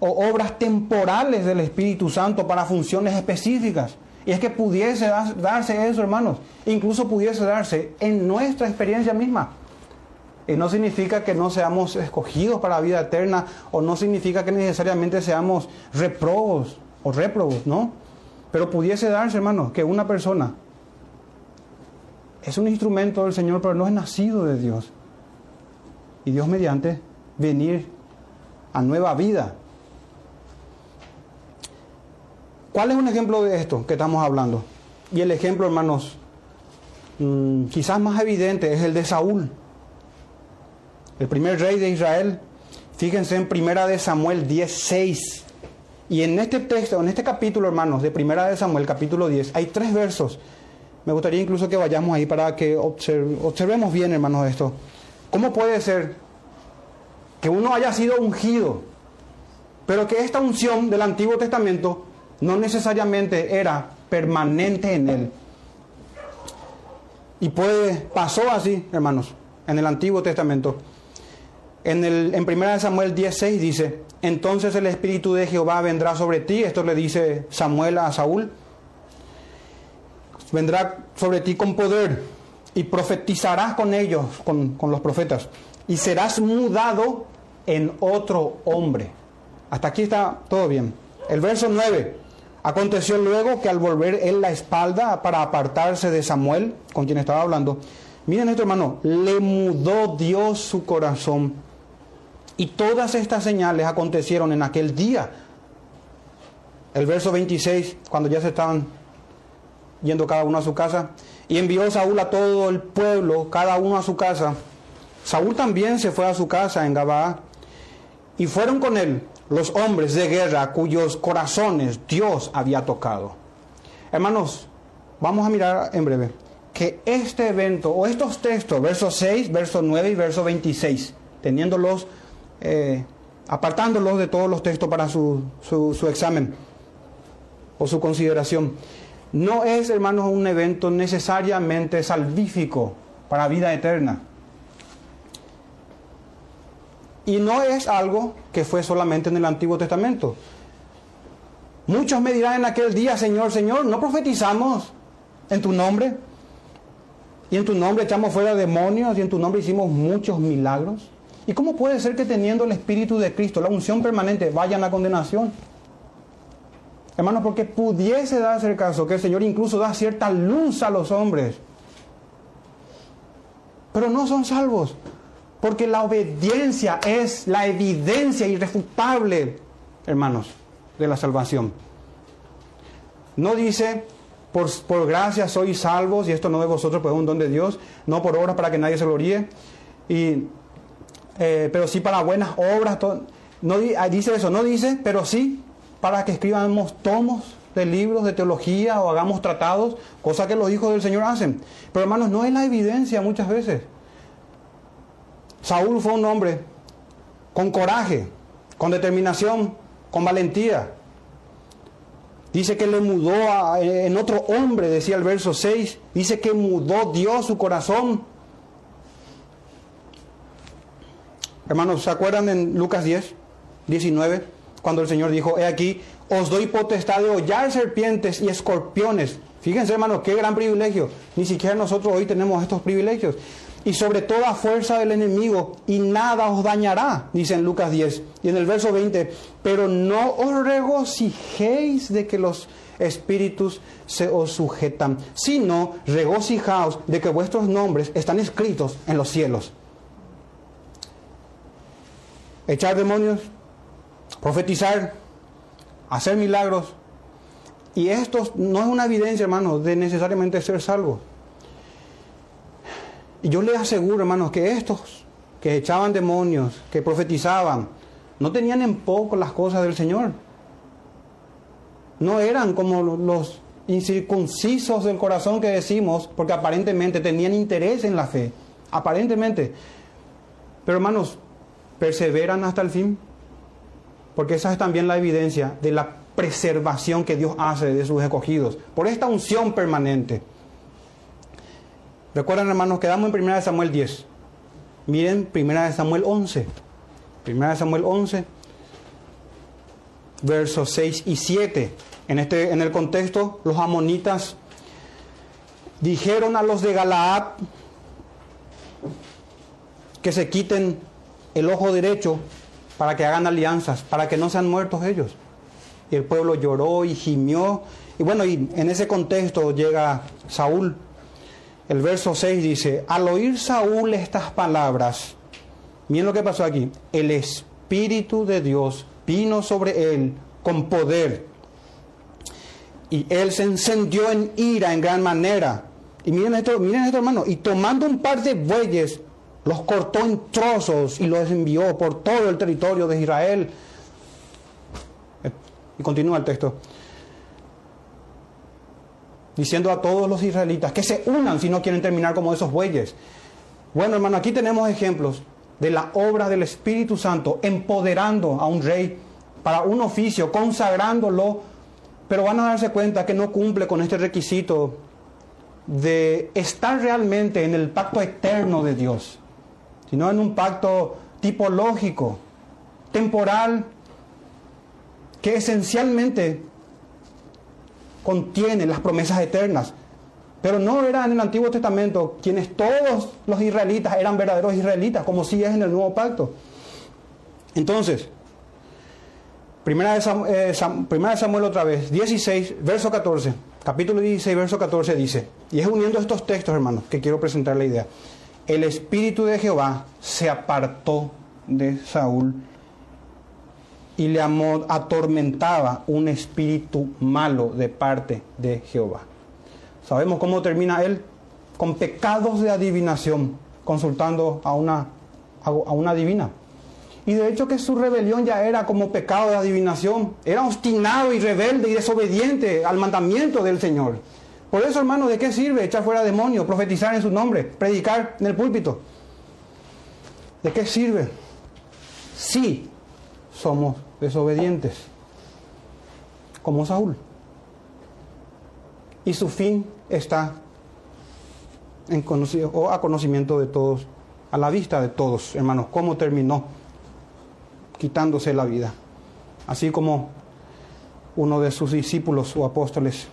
o obras temporales del Espíritu Santo para funciones específicas. Y es que pudiese darse eso, hermanos, incluso pudiese darse en nuestra experiencia misma. Y no significa que no seamos escogidos para la vida eterna o no significa que necesariamente seamos reprobos o réprobos, ¿no? Pero pudiese darse, hermanos, que una persona es un instrumento del Señor, pero no es nacido de Dios. Y Dios mediante venir a nueva vida. ¿Cuál es un ejemplo de esto que estamos hablando? Y el ejemplo, hermanos, mmm, quizás más evidente es el de Saúl el primer rey de Israel. Fíjense en Primera de Samuel 10:6. Y en este texto, en este capítulo, hermanos, de Primera de Samuel, capítulo 10, hay tres versos. Me gustaría incluso que vayamos ahí para que observemos bien, hermanos, esto. ¿Cómo puede ser que uno haya sido ungido, pero que esta unción del Antiguo Testamento no necesariamente era permanente en él? Y puede, pasó así, hermanos, en el Antiguo Testamento. En, el, en 1 Samuel 10:6 dice, entonces el Espíritu de Jehová vendrá sobre ti, esto le dice Samuel a Saúl, vendrá sobre ti con poder y profetizarás con ellos, con, con los profetas, y serás mudado en otro hombre. Hasta aquí está todo bien. El verso 9. Aconteció luego que al volver él la espalda para apartarse de Samuel, con quien estaba hablando, miren esto hermano, le mudó Dios su corazón y todas estas señales acontecieron en aquel día. El verso 26, cuando ya se estaban yendo cada uno a su casa, y envió Saúl a todo el pueblo, cada uno a su casa. Saúl también se fue a su casa en Gabaa, y fueron con él los hombres de guerra cuyos corazones Dios había tocado. Hermanos, vamos a mirar en breve que este evento o estos textos, verso 6, verso 9 y verso 26, teniéndolos eh, apartándolos de todos los textos para su, su, su examen o su consideración. No es, hermanos, un evento necesariamente salvífico para vida eterna. Y no es algo que fue solamente en el Antiguo Testamento. Muchos me dirán en aquel día, Señor, Señor, ¿no profetizamos en tu nombre? Y en tu nombre echamos fuera demonios y en tu nombre hicimos muchos milagros. ¿Y cómo puede ser que teniendo el Espíritu de Cristo, la unción permanente, vayan a condenación? Hermanos, porque pudiese darse el caso que el Señor incluso da cierta luz a los hombres, pero no son salvos, porque la obediencia es la evidencia irrefutable, hermanos, de la salvación. No dice, por, por gracia sois salvos, y esto no de vosotros, pues es un don de Dios, no por obras para que nadie se gloríe, y, eh, pero sí para buenas obras. no dice eso, no dice, pero sí para que escribamos tomos de libros de teología o hagamos tratados, cosa que los hijos del Señor hacen. Pero hermanos, no es la evidencia muchas veces. Saúl fue un hombre con coraje, con determinación, con valentía. Dice que le mudó en otro hombre, decía el verso 6. Dice que mudó Dios su corazón. Hermanos, ¿se acuerdan en Lucas 10, 19? Cuando el Señor dijo, he aquí, os doy potestad de hollar serpientes y escorpiones. Fíjense, hermanos, qué gran privilegio. Ni siquiera nosotros hoy tenemos estos privilegios y sobre toda fuerza del enemigo, y nada os dañará, dice en Lucas 10. Y en el verso 20, pero no os regocijéis de que los espíritus se os sujetan, sino regocijaos de que vuestros nombres están escritos en los cielos. Echar demonios, profetizar, hacer milagros. Y esto no es una evidencia, hermanos, de necesariamente ser salvos. Y yo les aseguro, hermanos, que estos que echaban demonios, que profetizaban, no tenían en poco las cosas del Señor. No eran como los incircuncisos del corazón que decimos, porque aparentemente tenían interés en la fe. Aparentemente. Pero hermanos, perseveran hasta el fin. Porque esa es también la evidencia de la preservación que Dios hace de sus escogidos. Por esta unción permanente. Recuerdan, hermanos, quedamos en 1 Samuel 10. Miren 1 Samuel 11. 1 Samuel 11, versos 6 y 7. En, este, en el contexto, los amonitas dijeron a los de Galaad que se quiten el ojo derecho para que hagan alianzas, para que no sean muertos ellos. Y el pueblo lloró y gimió. Y bueno, y en ese contexto llega Saúl el verso 6 dice, al oír Saúl estas palabras, miren lo que pasó aquí, el Espíritu de Dios vino sobre él con poder. Y él se encendió en ira en gran manera. Y miren esto, miren esto hermano, y tomando un par de bueyes, los cortó en trozos y los envió por todo el territorio de Israel. Y continúa el texto diciendo a todos los israelitas que se unan si no quieren terminar como esos bueyes. Bueno, hermano, aquí tenemos ejemplos de la obra del Espíritu Santo empoderando a un rey para un oficio, consagrándolo, pero van a darse cuenta que no cumple con este requisito de estar realmente en el pacto eterno de Dios, sino en un pacto tipológico, temporal, que esencialmente contiene las promesas eternas. Pero no eran en el Antiguo Testamento quienes todos los israelitas eran verdaderos israelitas, como sí es en el Nuevo Pacto. Entonces, primera Samuel, eh, primera de Samuel otra vez, 16, verso 14, capítulo 16, verso 14 dice, y es uniendo estos textos, hermanos, que quiero presentar la idea. El espíritu de Jehová se apartó de Saúl y le atormentaba un espíritu malo de parte de Jehová. Sabemos cómo termina él con pecados de adivinación, consultando a una, a una divina. Y de hecho que su rebelión ya era como pecado de adivinación. Era obstinado y rebelde y desobediente al mandamiento del Señor. Por eso, hermano, ¿de qué sirve echar fuera demonios, profetizar en su nombre, predicar en el púlpito? ¿De qué sirve? Sí, somos desobedientes, como Saúl. Y su fin está en conocido, o a conocimiento de todos, a la vista de todos, hermanos, cómo terminó quitándose la vida. Así como uno de sus discípulos o apóstoles.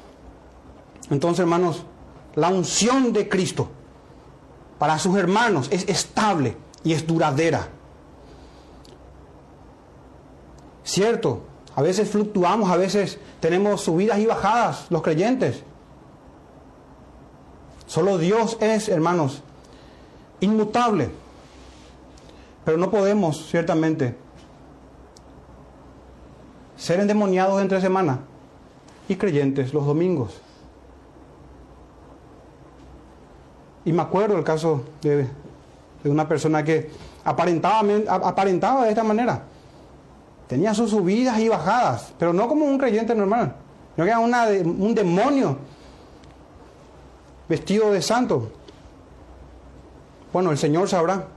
Entonces, hermanos, la unción de Cristo para sus hermanos es estable y es duradera. Cierto, a veces fluctuamos, a veces tenemos subidas y bajadas los creyentes. Solo Dios es, hermanos, inmutable. Pero no podemos, ciertamente, ser endemoniados entre semana y creyentes los domingos. Y me acuerdo el caso de, una persona que aparentaba, aparentaba de esta manera. Tenía sus subidas y bajadas, pero no como un creyente normal, no era un demonio vestido de santo. Bueno, el Señor sabrá.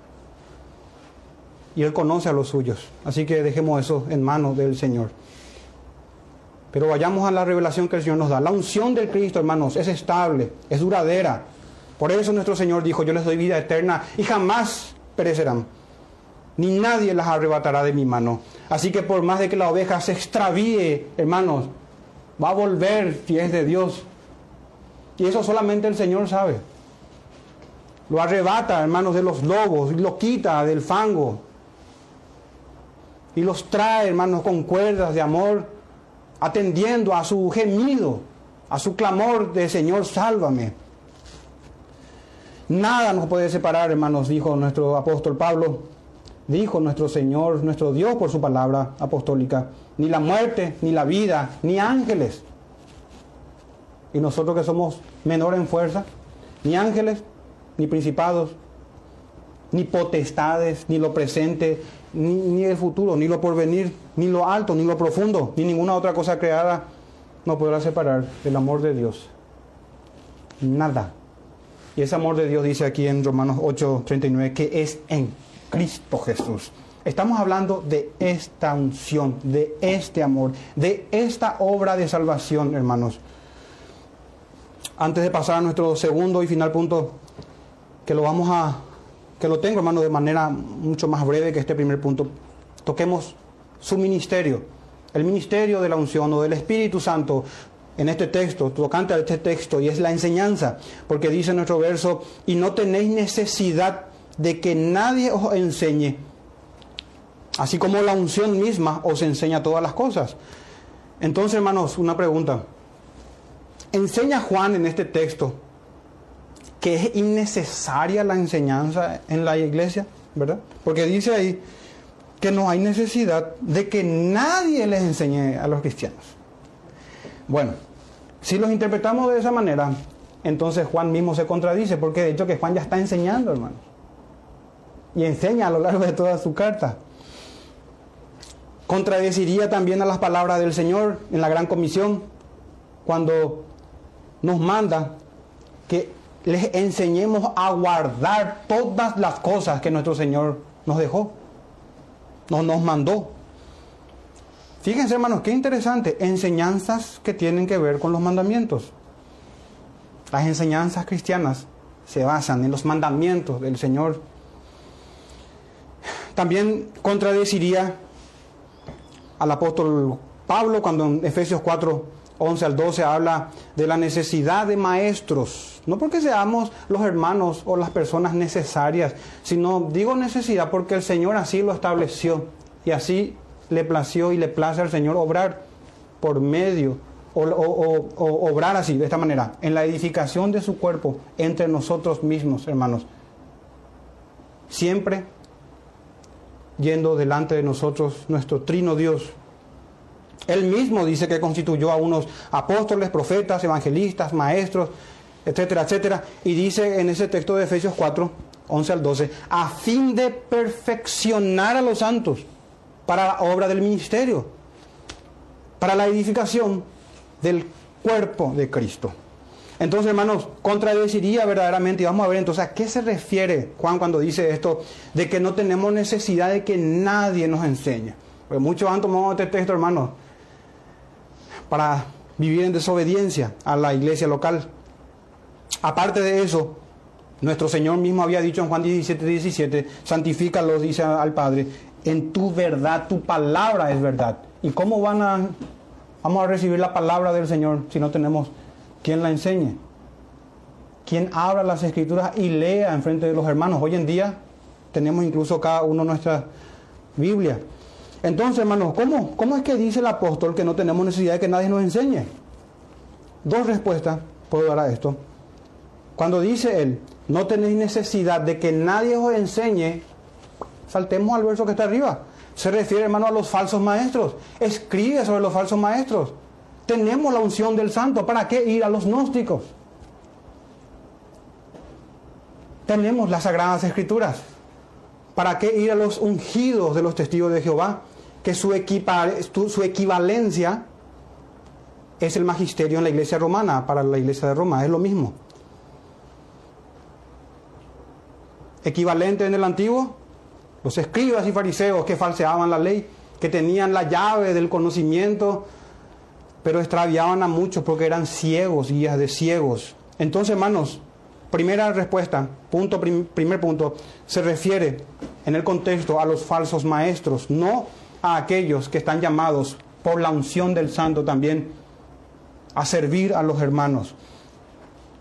Y Él conoce a los suyos. Así que dejemos eso en manos del Señor. Pero vayamos a la revelación que el Señor nos da. La unción del Cristo, hermanos, es estable, es duradera. Por eso nuestro Señor dijo, yo les doy vida eterna y jamás perecerán. Ni nadie las arrebatará de mi mano. Así que por más de que la oveja se extravíe, hermanos, va a volver si es de Dios. Y eso solamente el Señor sabe. Lo arrebata, hermanos, de los lobos, y lo quita del fango. Y los trae, hermanos, con cuerdas de amor, atendiendo a su gemido, a su clamor de Señor, sálvame. Nada nos puede separar, hermanos, dijo nuestro apóstol Pablo, dijo nuestro Señor, nuestro Dios por su palabra apostólica, ni la muerte, ni la vida, ni ángeles, y nosotros que somos menores en fuerza, ni ángeles, ni principados, ni potestades, ni lo presente, ni, el futuro, ni lo porvenir, ni lo alto, ni lo profundo, ni ninguna otra cosa creada no podrá separar del amor de Dios. Nada. Y ese amor de Dios dice aquí en Romanos 8:39 que es en Cristo Jesús. Estamos hablando de esta unción, de este amor, de esta obra de salvación, hermanos antes de pasar a nuestro segundo y final punto, que lo vamos a, que lo tengo hermano de manera mucho más breve que este primer punto, toquemos su ministerio, el ministerio de la unción o del Espíritu Santo en este texto, tocante a este texto, y es la enseñanza, porque dice nuestro verso, y no tenéis necesidad de que nadie os enseñe, así como la unción misma os enseña todas las cosas. Entonces, hermanos, una pregunta. Enseña Juan en este texto que es innecesaria la enseñanza en la iglesia, ¿verdad? Porque dice ahí que no hay necesidad de que nadie les enseñe a los cristianos. Bueno, si los interpretamos de esa manera, entonces Juan mismo se contradice, porque de hecho que Juan ya está enseñando, hermanos. Y enseña a lo largo de toda su carta. Contradeciría también a las palabras del Señor en la gran comisión, cuando nos manda que les enseñemos a guardar todas las cosas que nuestro Señor nos dejó, nos, nos mandó. Fíjense hermanos, qué interesante, enseñanzas que tienen que ver con los mandamientos. Las enseñanzas cristianas se basan en los mandamientos del Señor. También contradeciría al apóstol Pablo cuando en Efesios 4 11 al 12 habla de la necesidad de maestros. No porque seamos los hermanos o las personas necesarias, sino digo necesidad porque el Señor así lo estableció y así le plació y le place al Señor obrar por medio o, obrar así, de esta manera, en la edificación de su cuerpo entre nosotros mismos, hermanos. Siempre yendo delante de nosotros nuestro trino Dios, él mismo dice que constituyó a unos apóstoles, profetas, evangelistas, maestros, etcétera, etcétera. Y dice en ese texto de Efesios 4, 11 al 12, a fin de perfeccionar a los santos para la obra del ministerio, para la edificación del cuerpo de Cristo. Entonces, hermanos, contradeciría verdaderamente, y vamos a ver entonces a qué se refiere Juan cuando dice esto, de que no tenemos necesidad de que nadie nos enseñe. Porque muchos han tomado este texto, hermanos, para vivir en desobediencia a la iglesia local. Aparte de eso, nuestro Señor mismo había dicho en Juan 17, 17, santifícalos, dice al Padre, en tu verdad, tu palabra es verdad. ¿Y cómo van a, vamos a recibir la palabra del Señor si no tenemos quien la enseñe? Quien abra las escrituras y lea en frente de los hermanos. Hoy en día tenemos incluso cada uno nuestra Biblia. Entonces, hermanos, ¿cómo, ¿cómo es que dice el apóstol que no tenemos necesidad de que nadie nos enseñe? Dos respuestas puedo dar a esto. Cuando dice él, no tenéis necesidad de que nadie os enseñe, saltemos al verso que está arriba. Se refiere, hermano, a los falsos maestros. Escribe sobre los falsos maestros. Tenemos la unción del santo. ¿Para qué ir a los gnósticos? Tenemos las sagradas escrituras. ¿Para qué ir a los ungidos de los testigos de Jehová? Que su, equivalencia es el magisterio en la iglesia romana, para la iglesia de Roma, es lo mismo. Equivalente en el antiguo, los escribas y fariseos que falseaban la ley, que tenían la llave del conocimiento, pero extraviaban a muchos porque eran ciegos, guías de ciegos. Entonces, hermanos, primera respuesta, punto, primer punto, se refiere en el contexto a los falsos maestros, no a aquellos que están llamados por la unción del santo también a servir a los hermanos.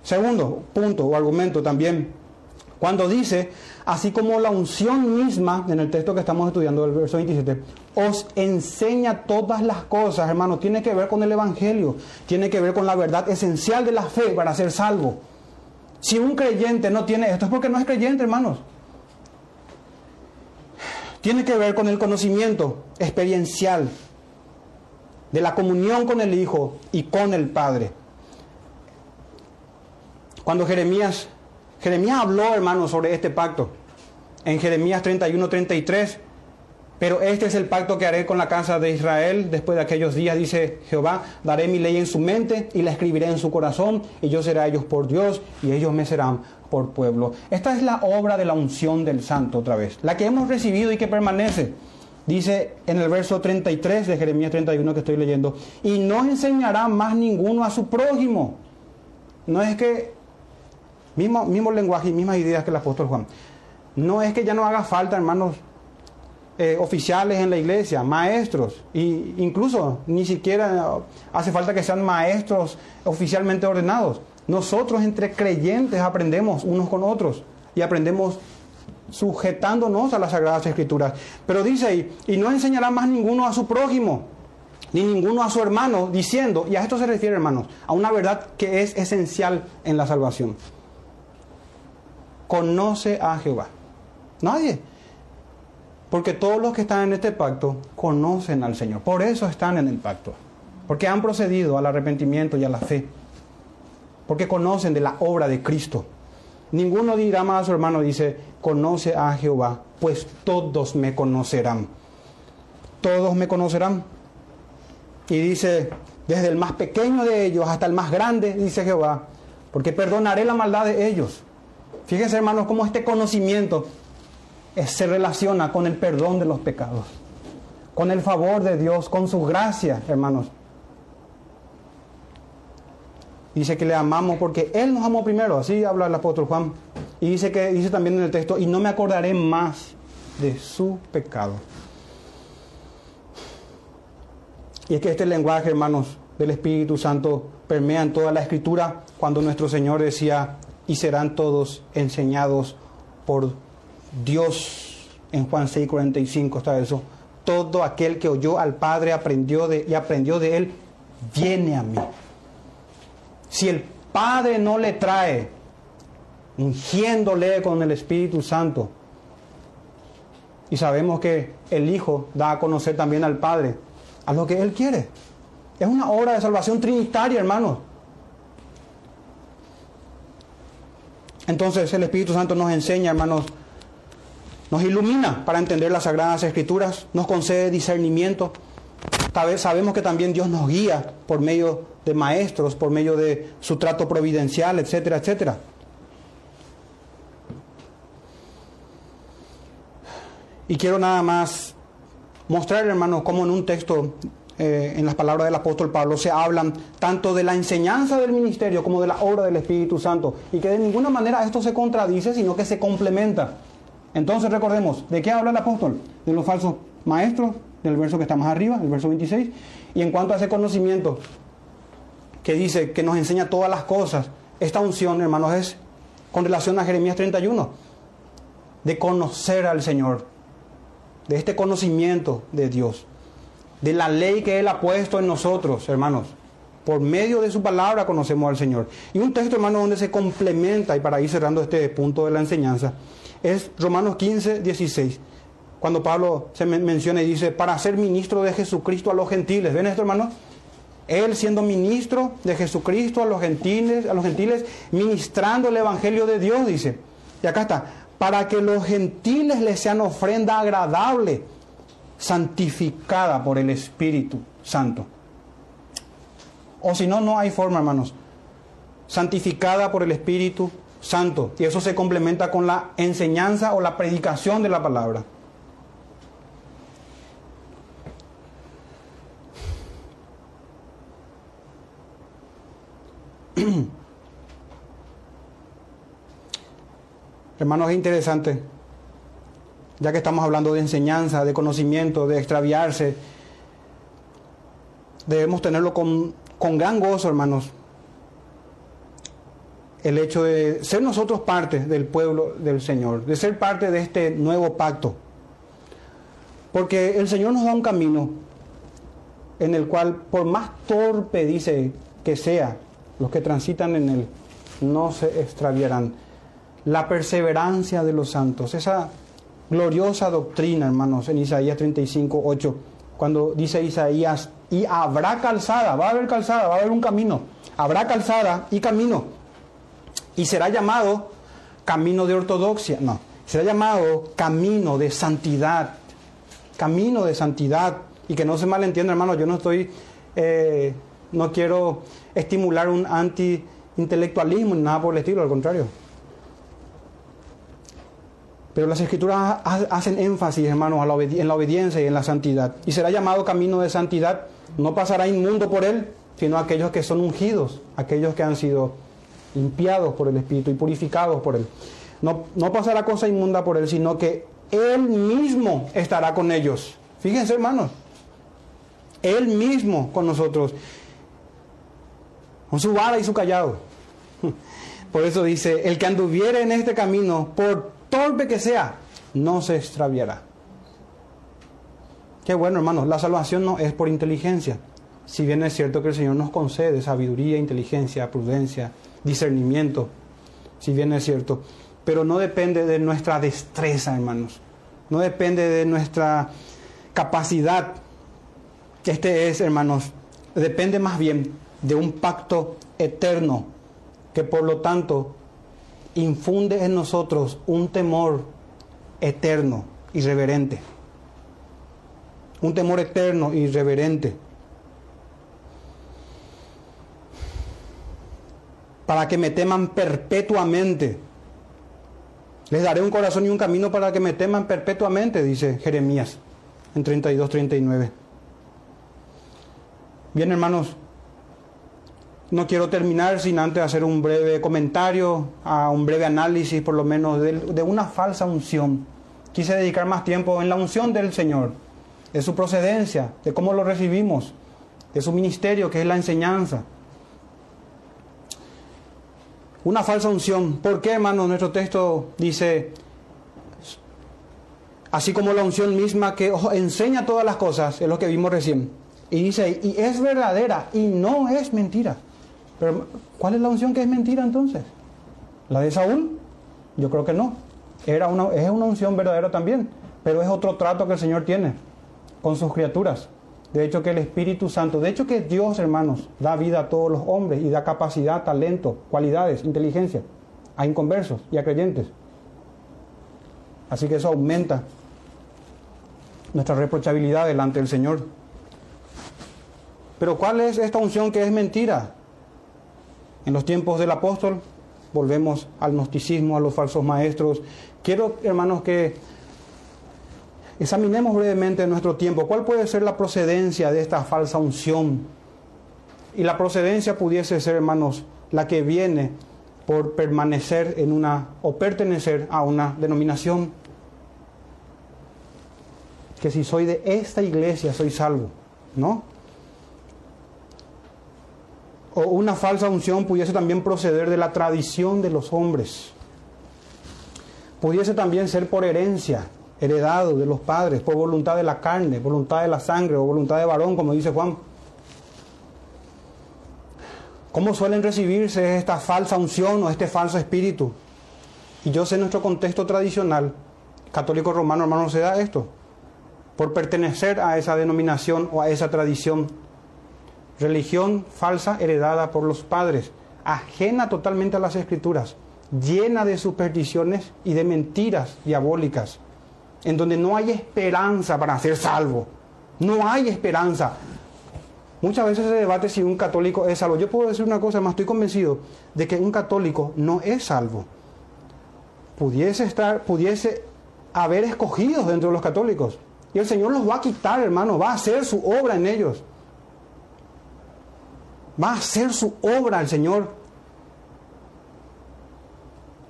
Segundo punto o argumento también, cuando dice, así como la unción misma, en el texto que estamos estudiando, el verso 27, os enseña todas las cosas, hermanos, tiene que ver con el Evangelio, tiene que ver con la verdad esencial de la fe para ser salvo. Si un creyente no tiene esto es porque no es creyente, hermanos. Tiene que ver con el conocimiento experiencial de la comunión con el Hijo y con el Padre. Cuando Jeremías Jeremías habló, hermanos, sobre este pacto. En Jeremías 31, 33. Pero este es el pacto que haré con la casa de Israel después de aquellos días, dice Jehová. Daré mi ley en su mente y la escribiré en su corazón, y yo seré a ellos por Dios, y ellos me serán por pueblo. Esta es la obra de la unción del santo otra vez, la que hemos recibido y que permanece. Dice en el verso 33 de Jeremías 31 que estoy leyendo, y no enseñará más ninguno a su prójimo. No es que Mismo, mismo lenguaje y mismas ideas que el apóstol Juan. No es que ya no haga falta, hermanos, eh, oficiales en la iglesia, maestros, e incluso ni siquiera hace falta que sean maestros oficialmente ordenados. Nosotros entre creyentes aprendemos unos con otros y aprendemos sujetándonos a las Sagradas Escrituras. Pero dice ahí, y no enseñará más ninguno a su prójimo, ni ninguno a su hermano, diciendo, y a esto se refiere hermanos, a una verdad que es esencial en la salvación conoce a Jehová? Nadie. Porque todos los que están en este pacto conocen al Señor. Por eso están en el pacto. Porque han procedido al arrepentimiento y a la fe. Porque conocen de la obra de Cristo. Ninguno dirá más a su hermano, dice, conoce a Jehová, pues todos me conocerán. Todos me conocerán. Y dice, desde el más pequeño de ellos hasta el más grande, dice Jehová, porque perdonaré la maldad de ellos. Fíjense, hermanos, cómo este conocimiento se relaciona con el perdón de los pecados, con el favor de Dios, con su gracia, hermanos. Dice que le amamos porque Él nos amó primero, así habla el apóstol Juan. Y dice que dice también en el texto, y no me acordaré más de su pecado. Y es que este lenguaje, hermanos, del Espíritu Santo permea en toda la escritura cuando nuestro Señor decía, y serán todos enseñados por Dios. En Juan 6, 45 está eso. Todo aquel que oyó al Padre aprendió de, y aprendió de él, viene a mí. Si el Padre no le trae, ungiéndole con el Espíritu Santo, y sabemos que el Hijo da a conocer también al Padre a lo que Él quiere. Es una obra de salvación trinitaria, hermanos. Entonces el Espíritu Santo nos enseña, hermanos, nos ilumina para entender las sagradas escrituras, nos concede discernimiento. Sabemos que también Dios nos guía por medio de maestros, por medio de su trato providencial, etcétera, etcétera. Y quiero nada más mostrar, hermanos, cómo en un texto, eh, en las palabras del apóstol Pablo, se hablan tanto de la enseñanza del ministerio como de la obra del Espíritu Santo. Y que de ninguna manera esto se contradice, sino que se complementa. Entonces recordemos, ¿de qué habla el apóstol? De los falsos maestros, del verso que está más arriba, el verso 26. Y en cuanto a ese conocimiento, que dice que nos enseña todas las cosas, esta unción, hermanos, es con relación a Jeremías 31, de conocer al Señor, de este conocimiento de Dios, de la ley que Él ha puesto en nosotros, hermanos. Por medio de su palabra conocemos al Señor. Y un texto, hermano, donde se complementa, y para ir cerrando este punto de la enseñanza, es Romanos 15, 16. Cuando Pablo se menciona y dice, para ser ministro de Jesucristo a los gentiles. ¿Ven esto, hermano? Él siendo ministro de Jesucristo a los gentiles, a los gentiles, ministrando el evangelio de Dios, dice. Y acá está, para que los gentiles les sean ofrenda agradable, santificada por el Espíritu Santo. O si no, no hay forma, hermanos. Santificada por el Espíritu Santo. Y eso se complementa con la enseñanza o la predicación de la palabra. Hermanos, es interesante, ya que estamos hablando de enseñanza, de conocimiento, de extraviarse, debemos tenerlo con, con gran gozo, hermanos, el hecho de ser nosotros parte del pueblo del Señor, de ser parte de este nuevo pacto. Porque el Señor nos da un camino en el cual, por más torpe dice que sea, los que transitan en él no se extraviarán. La perseverancia de los santos, esa gloriosa doctrina, hermanos, en Isaías 35, 8, cuando dice Isaías, y habrá calzada, va a haber calzada, va a haber un camino, habrá calzada y camino, y será llamado camino de ortodoxia, no, será llamado camino de santidad, camino de santidad, y que no se malentienda, hermanos, yo no estoy, eh, no quiero estimular un anti-intelectualismo nada por el estilo, al contrario. Pero las escrituras hacen énfasis, hermanos, en la obediencia y en la santidad. Y será llamado camino de santidad. No pasará inmundo por él, sino aquellos que son ungidos, aquellos que han sido limpiados por el Espíritu y purificados por él. No, no pasará cosa inmunda por él, sino que él mismo estará con ellos. Fíjense, hermanos. Él mismo con nosotros con su vara y su callado. Por eso dice, el que anduviere en este camino, por torpe que sea, no se extraviará. Qué bueno, hermanos, la salvación no es por inteligencia. Si bien es cierto que el Señor nos concede sabiduría, inteligencia, prudencia, discernimiento, si bien es cierto, pero no depende de nuestra destreza, hermanos. No depende de nuestra capacidad. Este es, hermanos, depende más bien de un pacto eterno que por lo tanto infunde en nosotros un temor eterno y reverente. Un temor eterno y reverente. Para que me teman perpetuamente. Les daré un corazón y un camino para que me teman perpetuamente, dice Jeremías en 32-39. Bien, hermanos, no quiero terminar sin antes hacer un breve comentario, a un breve análisis por lo menos de, una falsa unción. Quise dedicar más tiempo en la unción del Señor, de su procedencia, de cómo lo recibimos, de su ministerio que es la enseñanza. Una falsa unción. ¿Por qué, hermano? Nuestro texto dice, así como la unción misma que enseña todas las cosas, es lo que vimos recién. Y dice, y es verdadera y no es mentira. Pero, ¿cuál es la unción que es mentira entonces? ¿La de Saúl? Yo creo que no. Era una, es una unción verdadera también, pero es otro trato que el Señor tiene con sus criaturas. De hecho que el Espíritu Santo, de hecho que Dios, hermanos, da vida a todos los hombres y da capacidad, talento, cualidades, inteligencia a inconversos y a creyentes. Así que eso aumenta nuestra reprochabilidad delante del Señor. Pero ¿cuál es esta unción que es mentira? En los tiempos del apóstol volvemos al gnosticismo, a los falsos maestros. Quiero, hermanos, que Examinemos brevemente nuestro tiempo. ¿Cuál puede ser la procedencia de esta falsa unción? Y la procedencia pudiese ser, hermanos, la que viene por permanecer en una o pertenecer a una denominación. Que si soy de esta iglesia soy salvo, ¿no? O una falsa unción pudiese también proceder de la tradición de los hombres. Pudiese también ser por herencia, heredado de los padres, por voluntad de la carne, voluntad de la sangre o voluntad de varón, como dice Juan. ¿Cómo suelen recibirse esta falsa unción o este falso espíritu? Y yo sé en nuestro contexto tradicional, católico romano, hermano, se da esto, por pertenecer a esa denominación o a esa tradición. Religión falsa heredada por los padres, ajena totalmente a las escrituras, llena de supersticiones y de mentiras diabólicas, en donde no hay esperanza para ser salvo. No hay esperanza. Muchas veces se debate si un católico es salvo. Yo puedo decir una cosa más, estoy convencido de que un católico no es salvo. Pudiese estar, pudiese haber escogidos dentro de los católicos. Y el Señor los va a quitar, hermano, va a hacer su obra en ellos. Va a hacer su obra el Señor.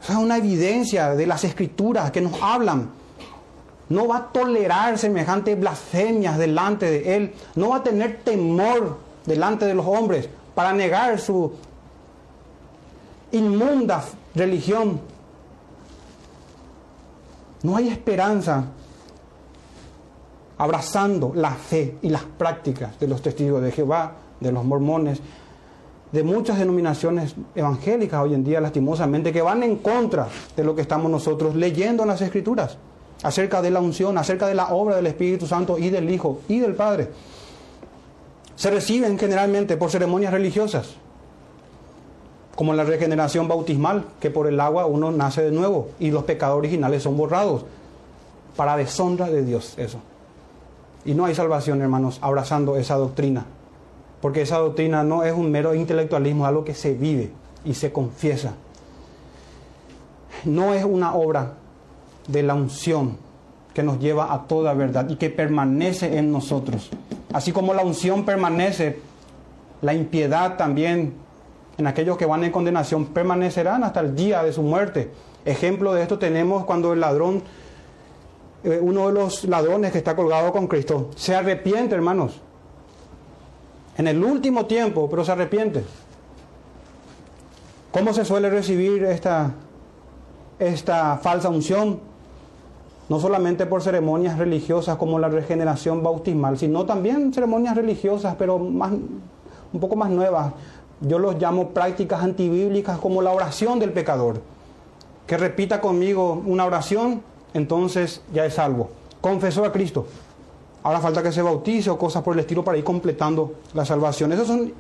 Es una evidencia de las escrituras que nos hablan no va a tolerar semejantes blasfemias delante de Él, no va a tener temor delante de los hombres para negar su inmunda religión. No hay esperanza abrazando la fe y las prácticas de los testigos de Jehová, de los mormones, de muchas denominaciones evangélicas hoy en día, lastimosamente, que van en contra de lo que estamos nosotros leyendo en las Escrituras acerca de la unción, acerca de la obra del Espíritu Santo y del Hijo y del Padre. Se reciben generalmente por ceremonias religiosas, como la regeneración bautismal, que por el agua uno nace de nuevo y los pecados originales son borrados, para deshonra de Dios eso. Y no hay salvación, hermanos, abrazando esa doctrina, porque esa doctrina no es un mero intelectualismo, es algo que se vive y se confiesa. No es una obra de la unción que nos lleva a toda verdad y que permanece en nosotros. Así como la unción permanece, la impiedad también en aquellos que van en condenación permanecerán hasta el día de su muerte. Ejemplo de esto tenemos cuando el ladrón, eh, uno de los ladrones que está colgado con Cristo, se arrepiente, hermanos. En el último tiempo, pero se arrepiente. ¿Cómo se suele recibir esta, esta falsa unción? no solamente por ceremonias religiosas como la regeneración bautismal, sino también ceremonias religiosas, pero más, un poco más nuevas. Yo los llamo prácticas antibíblicas como la oración del pecador. Que repita conmigo una oración, entonces ya es salvo. Confesó a Cristo. Ahora falta que se bautice o cosas por el estilo para ir completando la salvación. Esas son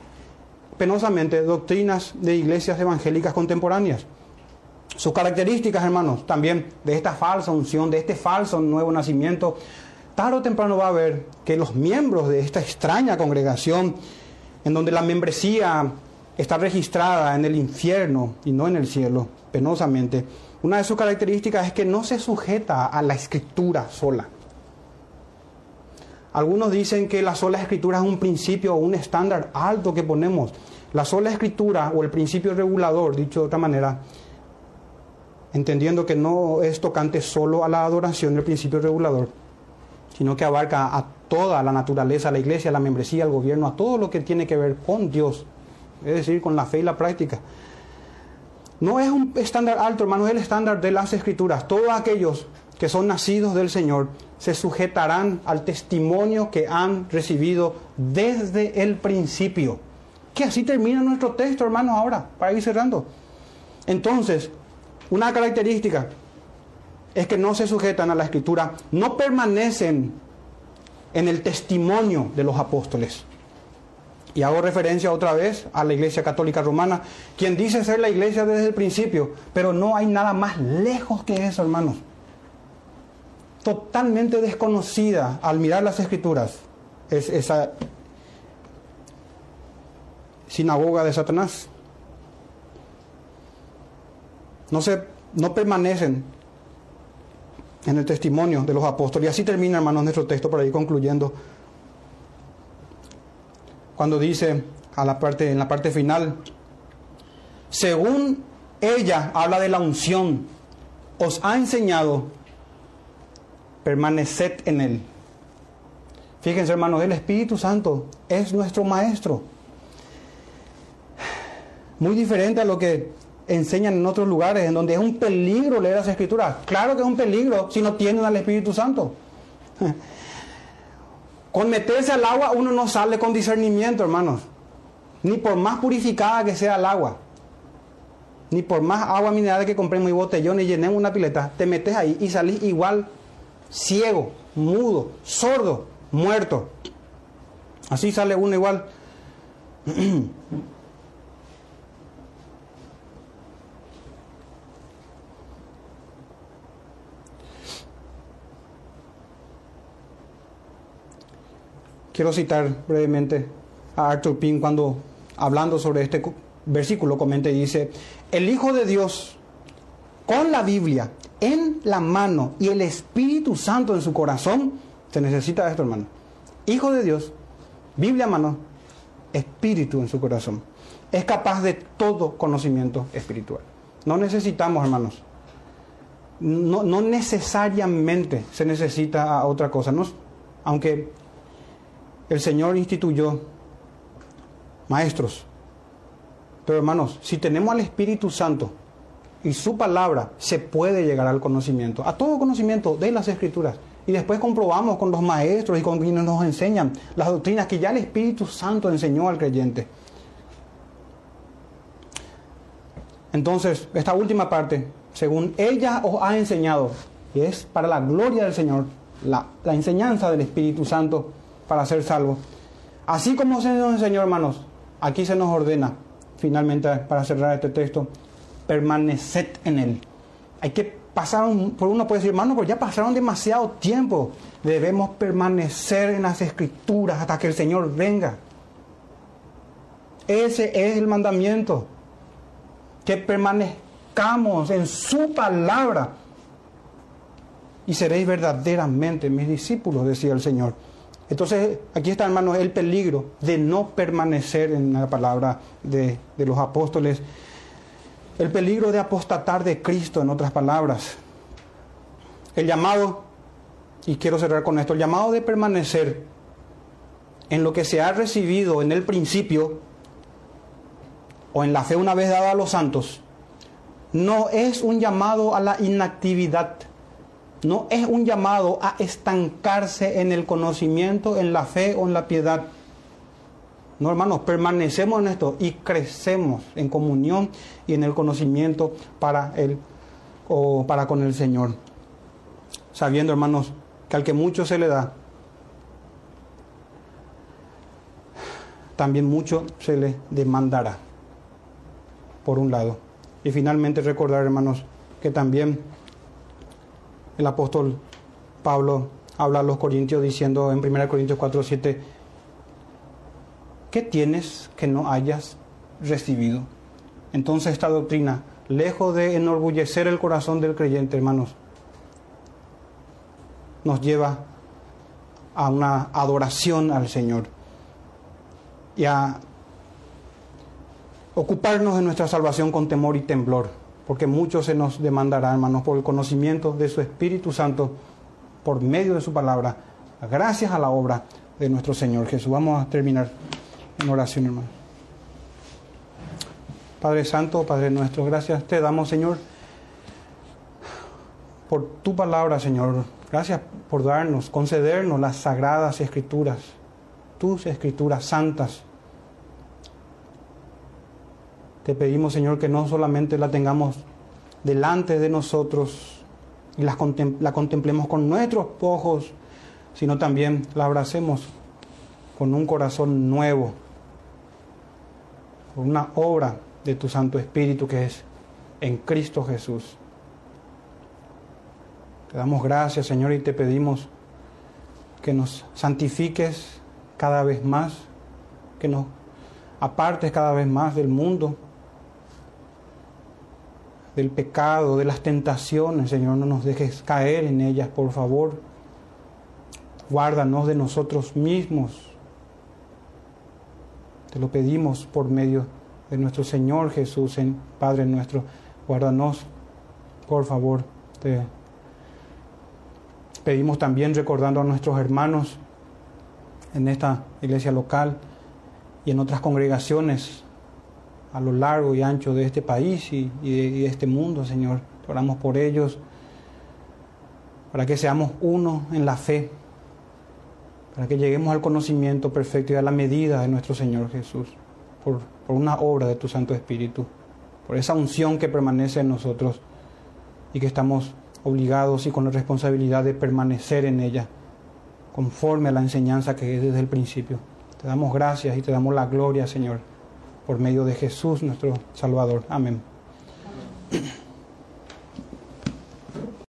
penosamente doctrinas de iglesias evangélicas contemporáneas. Sus características, hermanos, también de esta falsa unción, de este falso nuevo nacimiento, tarde o temprano va a ver que los miembros de esta extraña congregación, en donde la membresía está registrada en el infierno y no en el cielo, penosamente, una de sus características es que no se sujeta a la escritura sola. Algunos dicen que la sola escritura es un principio o un estándar alto que ponemos. La sola escritura o el principio regulador, dicho de otra manera, entendiendo que no es tocante solo a la adoración del principio regulador, sino que abarca a toda la naturaleza, la iglesia, la membresía, al gobierno, a todo lo que tiene que ver con Dios, es decir, con la fe y la práctica. No es un estándar alto, hermano, es el estándar de las escrituras. Todos aquellos que son nacidos del Señor se sujetarán al testimonio que han recibido desde el principio. Que así termina nuestro texto, hermanos, ahora, para ir cerrando. Entonces, una característica es que no se sujetan a la escritura, no permanecen en el testimonio de los apóstoles. Y hago referencia otra vez a la Iglesia Católica Romana, quien dice ser la iglesia desde el principio, pero no hay nada más lejos que eso, hermanos. Totalmente desconocida al mirar las escrituras es esa sinagoga de Satanás no, se, no permanecen en el testimonio de los apóstoles. Y así termina, hermanos, nuestro texto para ir concluyendo. Cuando dice a la parte, en la parte final, según ella habla de la unción, os ha enseñado, permaneced en él. Fíjense, hermanos, el Espíritu Santo es nuestro maestro. Muy diferente a lo que enseñan en otros lugares, en donde es un peligro leer las escrituras. Claro que es un peligro si no tienen al Espíritu Santo. Con meterse al agua uno no sale con discernimiento, hermanos. Ni por más purificada que sea el agua. Ni por más agua mineral que compremos y botellón y llenemos una pileta, te metes ahí y salís igual ciego, mudo, sordo, muerto. Así sale uno igual. Quiero citar brevemente a Arthur Pink cuando hablando sobre este versículo comenta y dice, el Hijo de Dios con la Biblia en la mano y el Espíritu Santo en su corazón, se necesita esto hermano. Hijo de Dios, Biblia en mano, Espíritu en su corazón. Es capaz de todo conocimiento espiritual. No necesitamos hermanos. No, no necesariamente se necesita otra cosa. No, aunque el Señor instituyó maestros. Pero hermanos, si tenemos al Espíritu Santo y su palabra, se puede llegar al conocimiento, a todo conocimiento de las Escrituras. Y después comprobamos con los maestros y con quienes nos enseñan las doctrinas que ya el Espíritu Santo enseñó al creyente. Entonces, esta última parte, según ella os ha enseñado, y es para la gloria del Señor, la, la enseñanza del Espíritu Santo, para ser salvo. Así como se nos enseñó, hermanos, aquí se nos ordena, finalmente, para cerrar este texto, permaneced en él. Hay que pasar, por uno puede decir, hermano, pues ya pasaron demasiado tiempo. Debemos permanecer en las escrituras hasta que el Señor venga. Ese es el mandamiento. Que permanezcamos en su palabra. Y seréis verdaderamente mis discípulos, decía el Señor. Entonces, aquí está, hermanos, el peligro de no permanecer en la palabra de los apóstoles. El peligro de apostatar de Cristo, en otras palabras. El llamado, y quiero cerrar con esto, el llamado de permanecer en lo que se ha recibido en el principio, o en la fe una vez dada a los santos, no es un llamado a la inactividad no es un llamado a estancarse en el conocimiento, en la fe o en la piedad. No, hermanos, permanecemos en esto y crecemos en comunión y en el conocimiento para él o para con el Señor. Sabiendo, hermanos, que al que mucho se le da, también mucho se le demandará. Por un lado. Y finalmente recordar, hermanos, que también el apóstol Pablo habla a los corintios diciendo en 1 Corintios 4, 7, ¿qué tienes que no hayas recibido? Entonces esta doctrina, lejos de enorgullecer el corazón del creyente, hermanos, nos lleva a una adoración al Señor y a ocuparnos de nuestra salvación con temor y temblor porque mucho se nos demandará, hermanos, por el conocimiento de su Espíritu Santo, por medio de su palabra, gracias a la obra de nuestro Señor Jesús. Vamos a terminar en oración, hermano. Padre Santo, Padre nuestro, gracias te damos, Señor, por tu palabra, Señor. Gracias por darnos, concedernos las sagradas escrituras, tus escrituras santas te pedimos, Señor, que no solamente la tengamos delante de nosotros y la, la contemplemos con nuestros ojos, sino también la abracemos con un corazón nuevo, con una obra de tu Santo Espíritu que es en Cristo Jesús. Te damos gracias, Señor, y te pedimos que nos santifiques cada vez más, que nos apartes cada vez más del mundo del pecado, de las tentaciones, Señor, no nos dejes caer en ellas, por favor. Guárdanos de nosotros mismos. Te lo pedimos por medio de nuestro Señor Jesús, Padre nuestro. Guárdanos, por favor. Te pedimos también recordando a nuestros hermanos en esta iglesia local y en otras congregaciones a lo largo y ancho de este país y, de, este mundo, Señor. Oramos por ellos, para que seamos uno en la fe, para que lleguemos al conocimiento perfecto y a la medida de nuestro Señor Jesús, por, por una obra de tu Santo Espíritu, por esa unción que permanece en nosotros y que estamos obligados y con la responsabilidad de permanecer en ella, conforme a la enseñanza que es desde el principio. Te damos gracias y te damos la gloria, Señor por medio de Jesús nuestro Salvador. Amén.